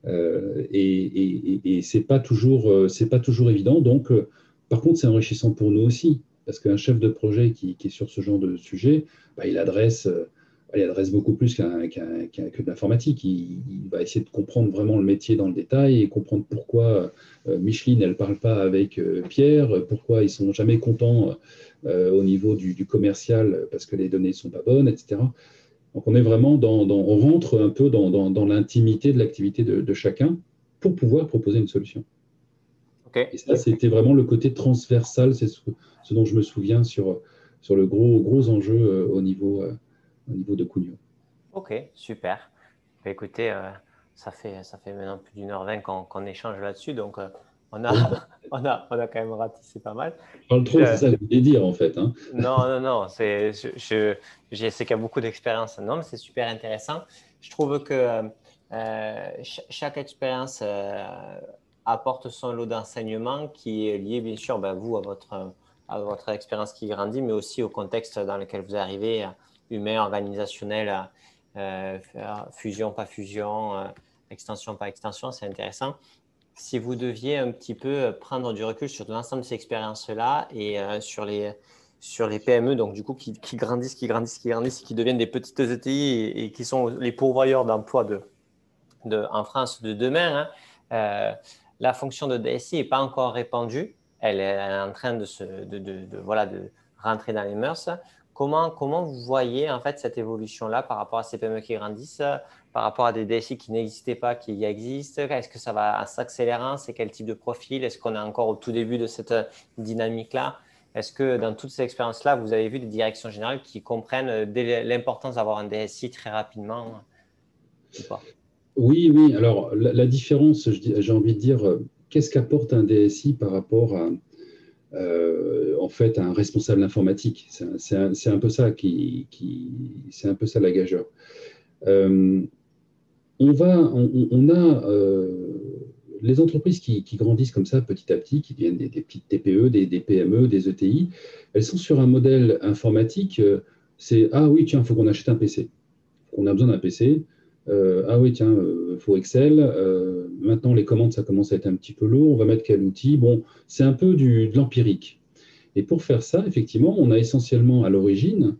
Euh, et, et, et c'est pas toujours, toujours évident. Donc, par contre, c'est enrichissant pour nous aussi parce qu'un chef de projet qui, est sur ce genre de sujet, bah, il adresse il adresse beaucoup plus que de l'informatique. Il, va essayer de comprendre vraiment le métier dans le détail et comprendre pourquoi euh, Micheline, ne parle pas avec euh, Pierre, pourquoi ils sont jamais contents euh, au niveau du, commercial parce que les données ne sont pas bonnes, etc. Donc on est vraiment dans, on rentre un peu dans, l'intimité de l'activité de, chacun pour pouvoir proposer une solution. Et ça, c'était vraiment le côté transversal, c'est ce, dont je me souviens sur, sur le gros, gros enjeu au niveau au niveau de Cugno. Ok, super. Bah, écoutez, euh, ça, fait, ça fait maintenant plus d'une heure vingt qu'on échange là-dessus, donc euh, on, a, (laughs) on, a, on a quand même ratissé pas mal. Parle trop, c'est ça que je voulais dire en fait. Hein. Non, non, non, je, je, qu'il y a beaucoup d'expérience. Non, mais c'est super intéressant. Je trouve que euh, chaque expérience apporte son lot d'enseignement qui est lié bien sûr, ben, vous, à votre, à votre expérience qui grandit, mais aussi au contexte dans lequel vous arrivez humain, organisationnel, euh, fusion, pas fusion, euh, extension, pas extension, c'est intéressant. Si vous deviez un petit peu prendre du recul sur l'ensemble de ces expériences-là et euh, sur, les, sur les PME, donc du coup, qui, grandissent, qui grandissent, qui grandissent, qui deviennent des petites ETI et, qui sont les pourvoyeurs d'emplois de, de, en France de demain, hein, la fonction de DSI n'est pas encore répandue. Elle est, en train de, se, de, de, voilà, de rentrer dans les mœurs. Comment, comment vous voyez en fait cette évolution-là par rapport à ces PME qui grandissent, par rapport à des DSI qui n'existaient pas, qui existent? Est-ce que ça va s'accélérant? C'est quel type de profil? Est-ce qu'on est encore au tout début de cette dynamique-là? Est-ce que dans toutes ces expériences-là, vous avez vu des directions générales qui comprennent l'importance d'avoir un DSI très rapidement Oui, oui. Alors la différence, j'ai envie de dire, euh, qu'est-ce qu'apporte un DSI par rapport à, euh, en fait un responsable informatique? C'est un, peu ça qui, c'est un peu ça la gageure. Euh, on a euh, les entreprises qui, grandissent comme ça petit à petit, qui deviennent des, petites TPE, des, PME, des ETI, elles sont sur un modèle informatique. C'est ah oui tiens, il faut qu'on achète un PC. On a besoin d'un PC. Euh, ah oui, tiens, il euh, faut Excel. Euh, maintenant, les commandes, ça commence à être un petit peu lourd. On va mettre quel outil? Bon, c'est un peu de l'empirique. Et pour faire ça, effectivement, on a essentiellement à l'origine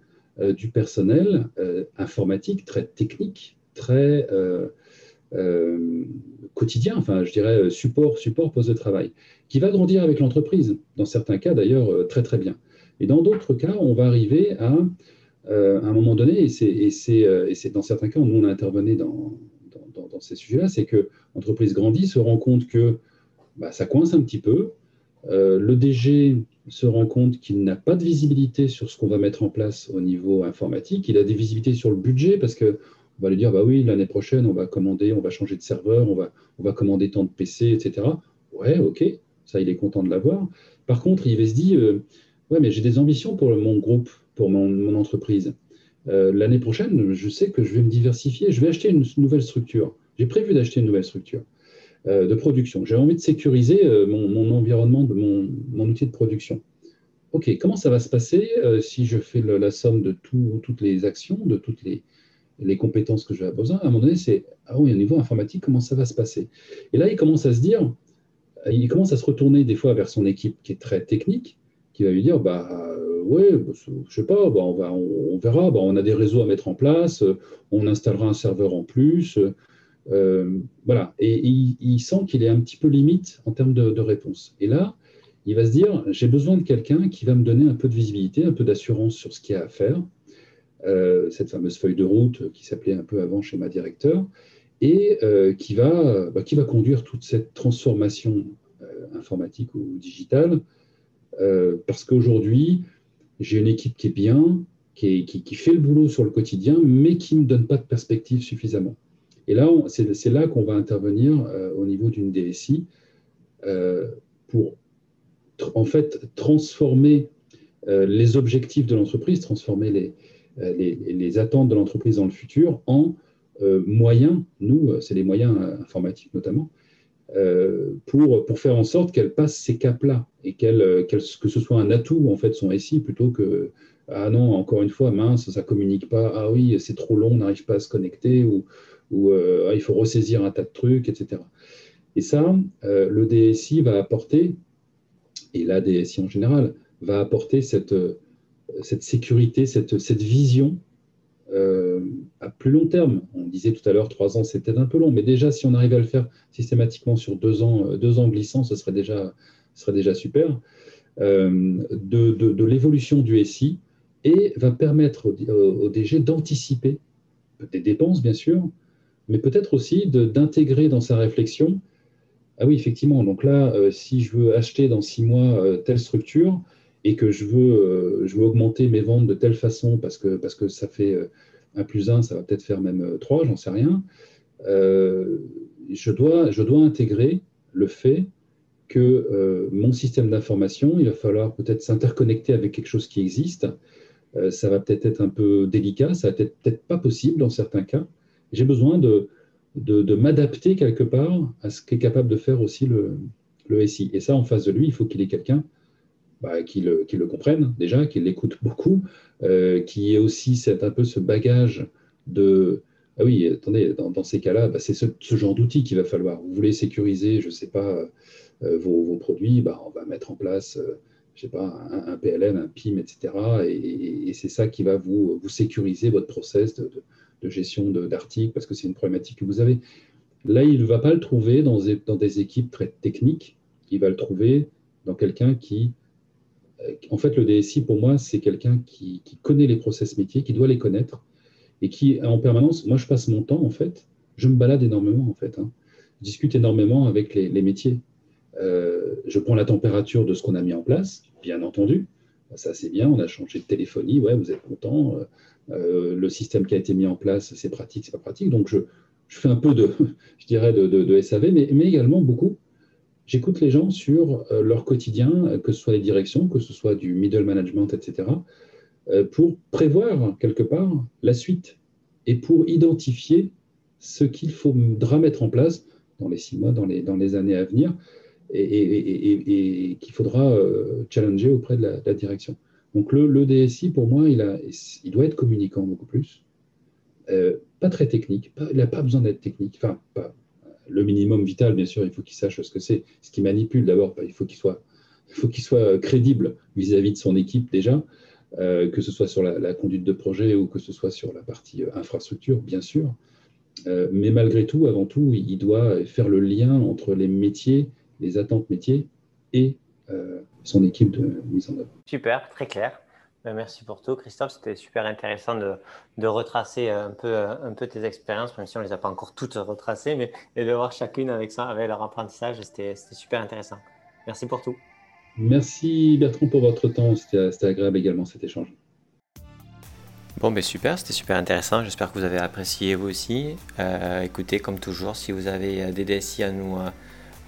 du personnel informatique très technique, très quotidien, enfin, je dirais support, support poste de travail, qui va grandir avec l'entreprise. Dans certains cas, d'ailleurs, très très bien. Et dans d'autres cas, on va arriver à euh, un moment donné, et euh, c'est dans certains cas où on a intervenu dans, dans, ces sujets-là, c'est que l'entreprise grandit, se rend compte que bah, ça coince un petit peu. Euh, le DG se rend compte qu'il n'a pas de visibilité sur ce qu'on va mettre en place au niveau informatique. Il a des visibilités sur le budget parce que on va lui dire bah oui l'année prochaine on va commander, on va changer de serveur, on va commander tant de PC, etc. Ouais, ok, ça il est content de l'avoir. Par contre, il se dire ouais mais j'ai des ambitions pour mon groupe pour mon, entreprise. Euh, l'année prochaine, je sais que je vais me diversifier, je vais acheter une nouvelle structure. J'ai prévu d'acheter une nouvelle structure euh, de production. J'ai envie de sécuriser euh, mon, environnement, de mon, outil de production. OK, comment ça va se passer si je fais la somme de toutes les actions, de toutes les, les compétences que je vais besoin À un moment donné, c'est ah oui, au niveau informatique, comment ça va se passer? Et là, il commence à se dire, il commence à se retourner des fois vers son équipe qui est très technique, qui va lui dire bah oui, bah, je sais pas, bah, on, va, on, verra. Bah, on a des réseaux à mettre en place, euh, on installera un serveur en plus. Euh, voilà. Et, il, sent qu'il est un petit peu limite en termes de, réponse. Et là, il va se dire j'ai besoin de quelqu'un qui va me donner un peu de visibilité, un peu d'assurance sur ce qu'il y a à faire. Euh, cette fameuse feuille de route qui s'appelait un peu avant schéma directeur, et qui, va, qui va conduire toute cette transformation informatique ou digitale. parce qu'aujourd'hui, j'ai une équipe qui est bien, qui, qui, fait le boulot sur le quotidien, mais qui ne me donne pas de perspective suffisamment. Et là, c'est là qu'on va intervenir euh, au niveau d'une DSI euh, pour en fait transformer euh, les objectifs de l'entreprise, transformer les, les, les, attentes de l'entreprise dans le futur en moyens, nous, c'est les moyens informatiques notamment, euh, pour, pour faire en sorte qu'elle passe ces caps-là et qu'elle, que ce soit un atout, en fait, son SI, plutôt que ah non, encore une fois, mince, ça communique pas, ah oui, c'est trop long, on n'arrive pas à se connecter, ou, euh, ah, il faut ressaisir un tas de trucs, etc. Et ça, euh, le DSI va apporter, et la DSI en général, va apporter cette, cette sécurité, cette, cette vision euh, à plus long terme. On disait tout à l'heure, trois ans, c'était un peu long, mais déjà, si on arrive à le faire systématiquement sur deux ans, euh, deux ans glissants, ce serait déjà, ce serait déjà super, euh, de, de, l'évolution du SI et va permettre au, DG d'anticiper des dépenses, bien sûr, mais peut-être aussi d'intégrer dans sa réflexion, ah oui, effectivement, donc là, si je veux acheter dans six mois telle structure, et que je veux, euh, je veux augmenter mes ventes de telle façon parce que, parce que ça fait 1 euh, plus 1, ça va peut-être faire même 3, euh, j'en sais rien, je, dois, je dois intégrer le fait que mon système d'information, il va falloir peut-être s'interconnecter avec quelque chose qui existe. ça va peut-être être un peu délicat, ça va peut-être peut pas possible dans certains cas. J'ai besoin de, de, de m'adapter quelque part à ce qu'est capable de faire aussi le, le SI. Et ça, en face de lui, il faut qu'il ait quelqu'un bah, le, qui, comprennent déjà, qui l'écoutent beaucoup, euh, qui ait aussi un peu ce bagage de ah oui, attendez, dans, ces cas-là, bah, c'est ce, genre d'outil qu'il va falloir. Vous voulez sécuriser, je ne sais pas, euh, vos, produits, bah, on va mettre en place, euh, je sais pas, un, PLN, un PIM, etc. Et, c'est ça qui va vous, vous sécuriser votre process de, de, gestion d'articles, parce que c'est une problématique que vous avez. Là, il ne va pas le trouver dans dans des équipes très techniques, il va le trouver dans quelqu'un qui en fait, le DSI, pour moi, c'est quelqu'un qui, connaît les process métiers, qui doit les connaître, et qui, en permanence, moi, je passe mon temps, en fait, je me balade énormément, en fait. Hein. Je discute énormément avec les, métiers. Euh, je prends la température de ce qu'on a mis en place, bien entendu. Ça, c'est bien, on a changé de téléphonie, ouais, vous êtes content. Euh, le système qui a été mis en place, c'est pratique, c'est pas pratique. Donc, je, fais un peu de, (laughs) je dirais, de, SAV, mais également beaucoup J'écoute les gens sur euh, leur quotidien, euh, que ce soit les directions, que ce soit du middle management, etc., euh, pour prévoir quelque part la suite et pour identifier ce qu'il faudra mettre en place dans les six mois, dans les, années à venir, et, qu'il faudra challenger auprès de la, direction. Donc le, DSI, pour moi, il doit être communicant beaucoup plus. pas très technique, il n'a pas besoin d'être technique, enfin, pas, le minimum vital, bien sûr, il faut qu'il sache ce que c'est. Ce qui manipule, d'abord, il faut qu'il soit, qu'il soit crédible vis-à-vis de son équipe déjà, euh, que ce soit sur la, conduite de projet ou que ce soit sur la partie euh, infrastructure, bien sûr. Euh, mais malgré tout, avant tout, il doit faire le lien entre les métiers, les attentes métiers et son équipe de mise en œuvre. Super, très clair. Ben, merci pour tout, Christophe. C'était super intéressant de, de, retracer un peu, un peu tes expériences, même si on ne les a pas encore toutes retracées, mais et de voir chacune avec ça, avec leur apprentissage. C'était super intéressant. Merci pour tout. Merci Bertrand pour votre temps. C'était agréable également cet échange. Bon, ben super, c'était super intéressant. J'espère que vous avez apprécié vous aussi. Euh, écoutez, comme toujours, si vous avez des DSI à nous,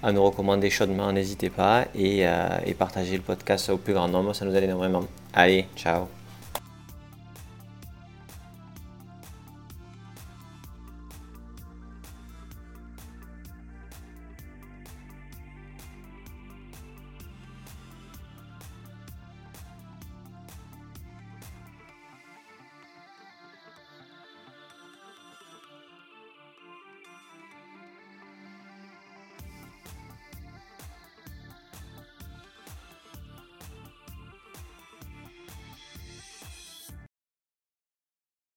à nous recommander chaudement, n'hésitez pas et, euh, et partagez le podcast au plus grand nombre, ça nous aide énormément. Allez, ciao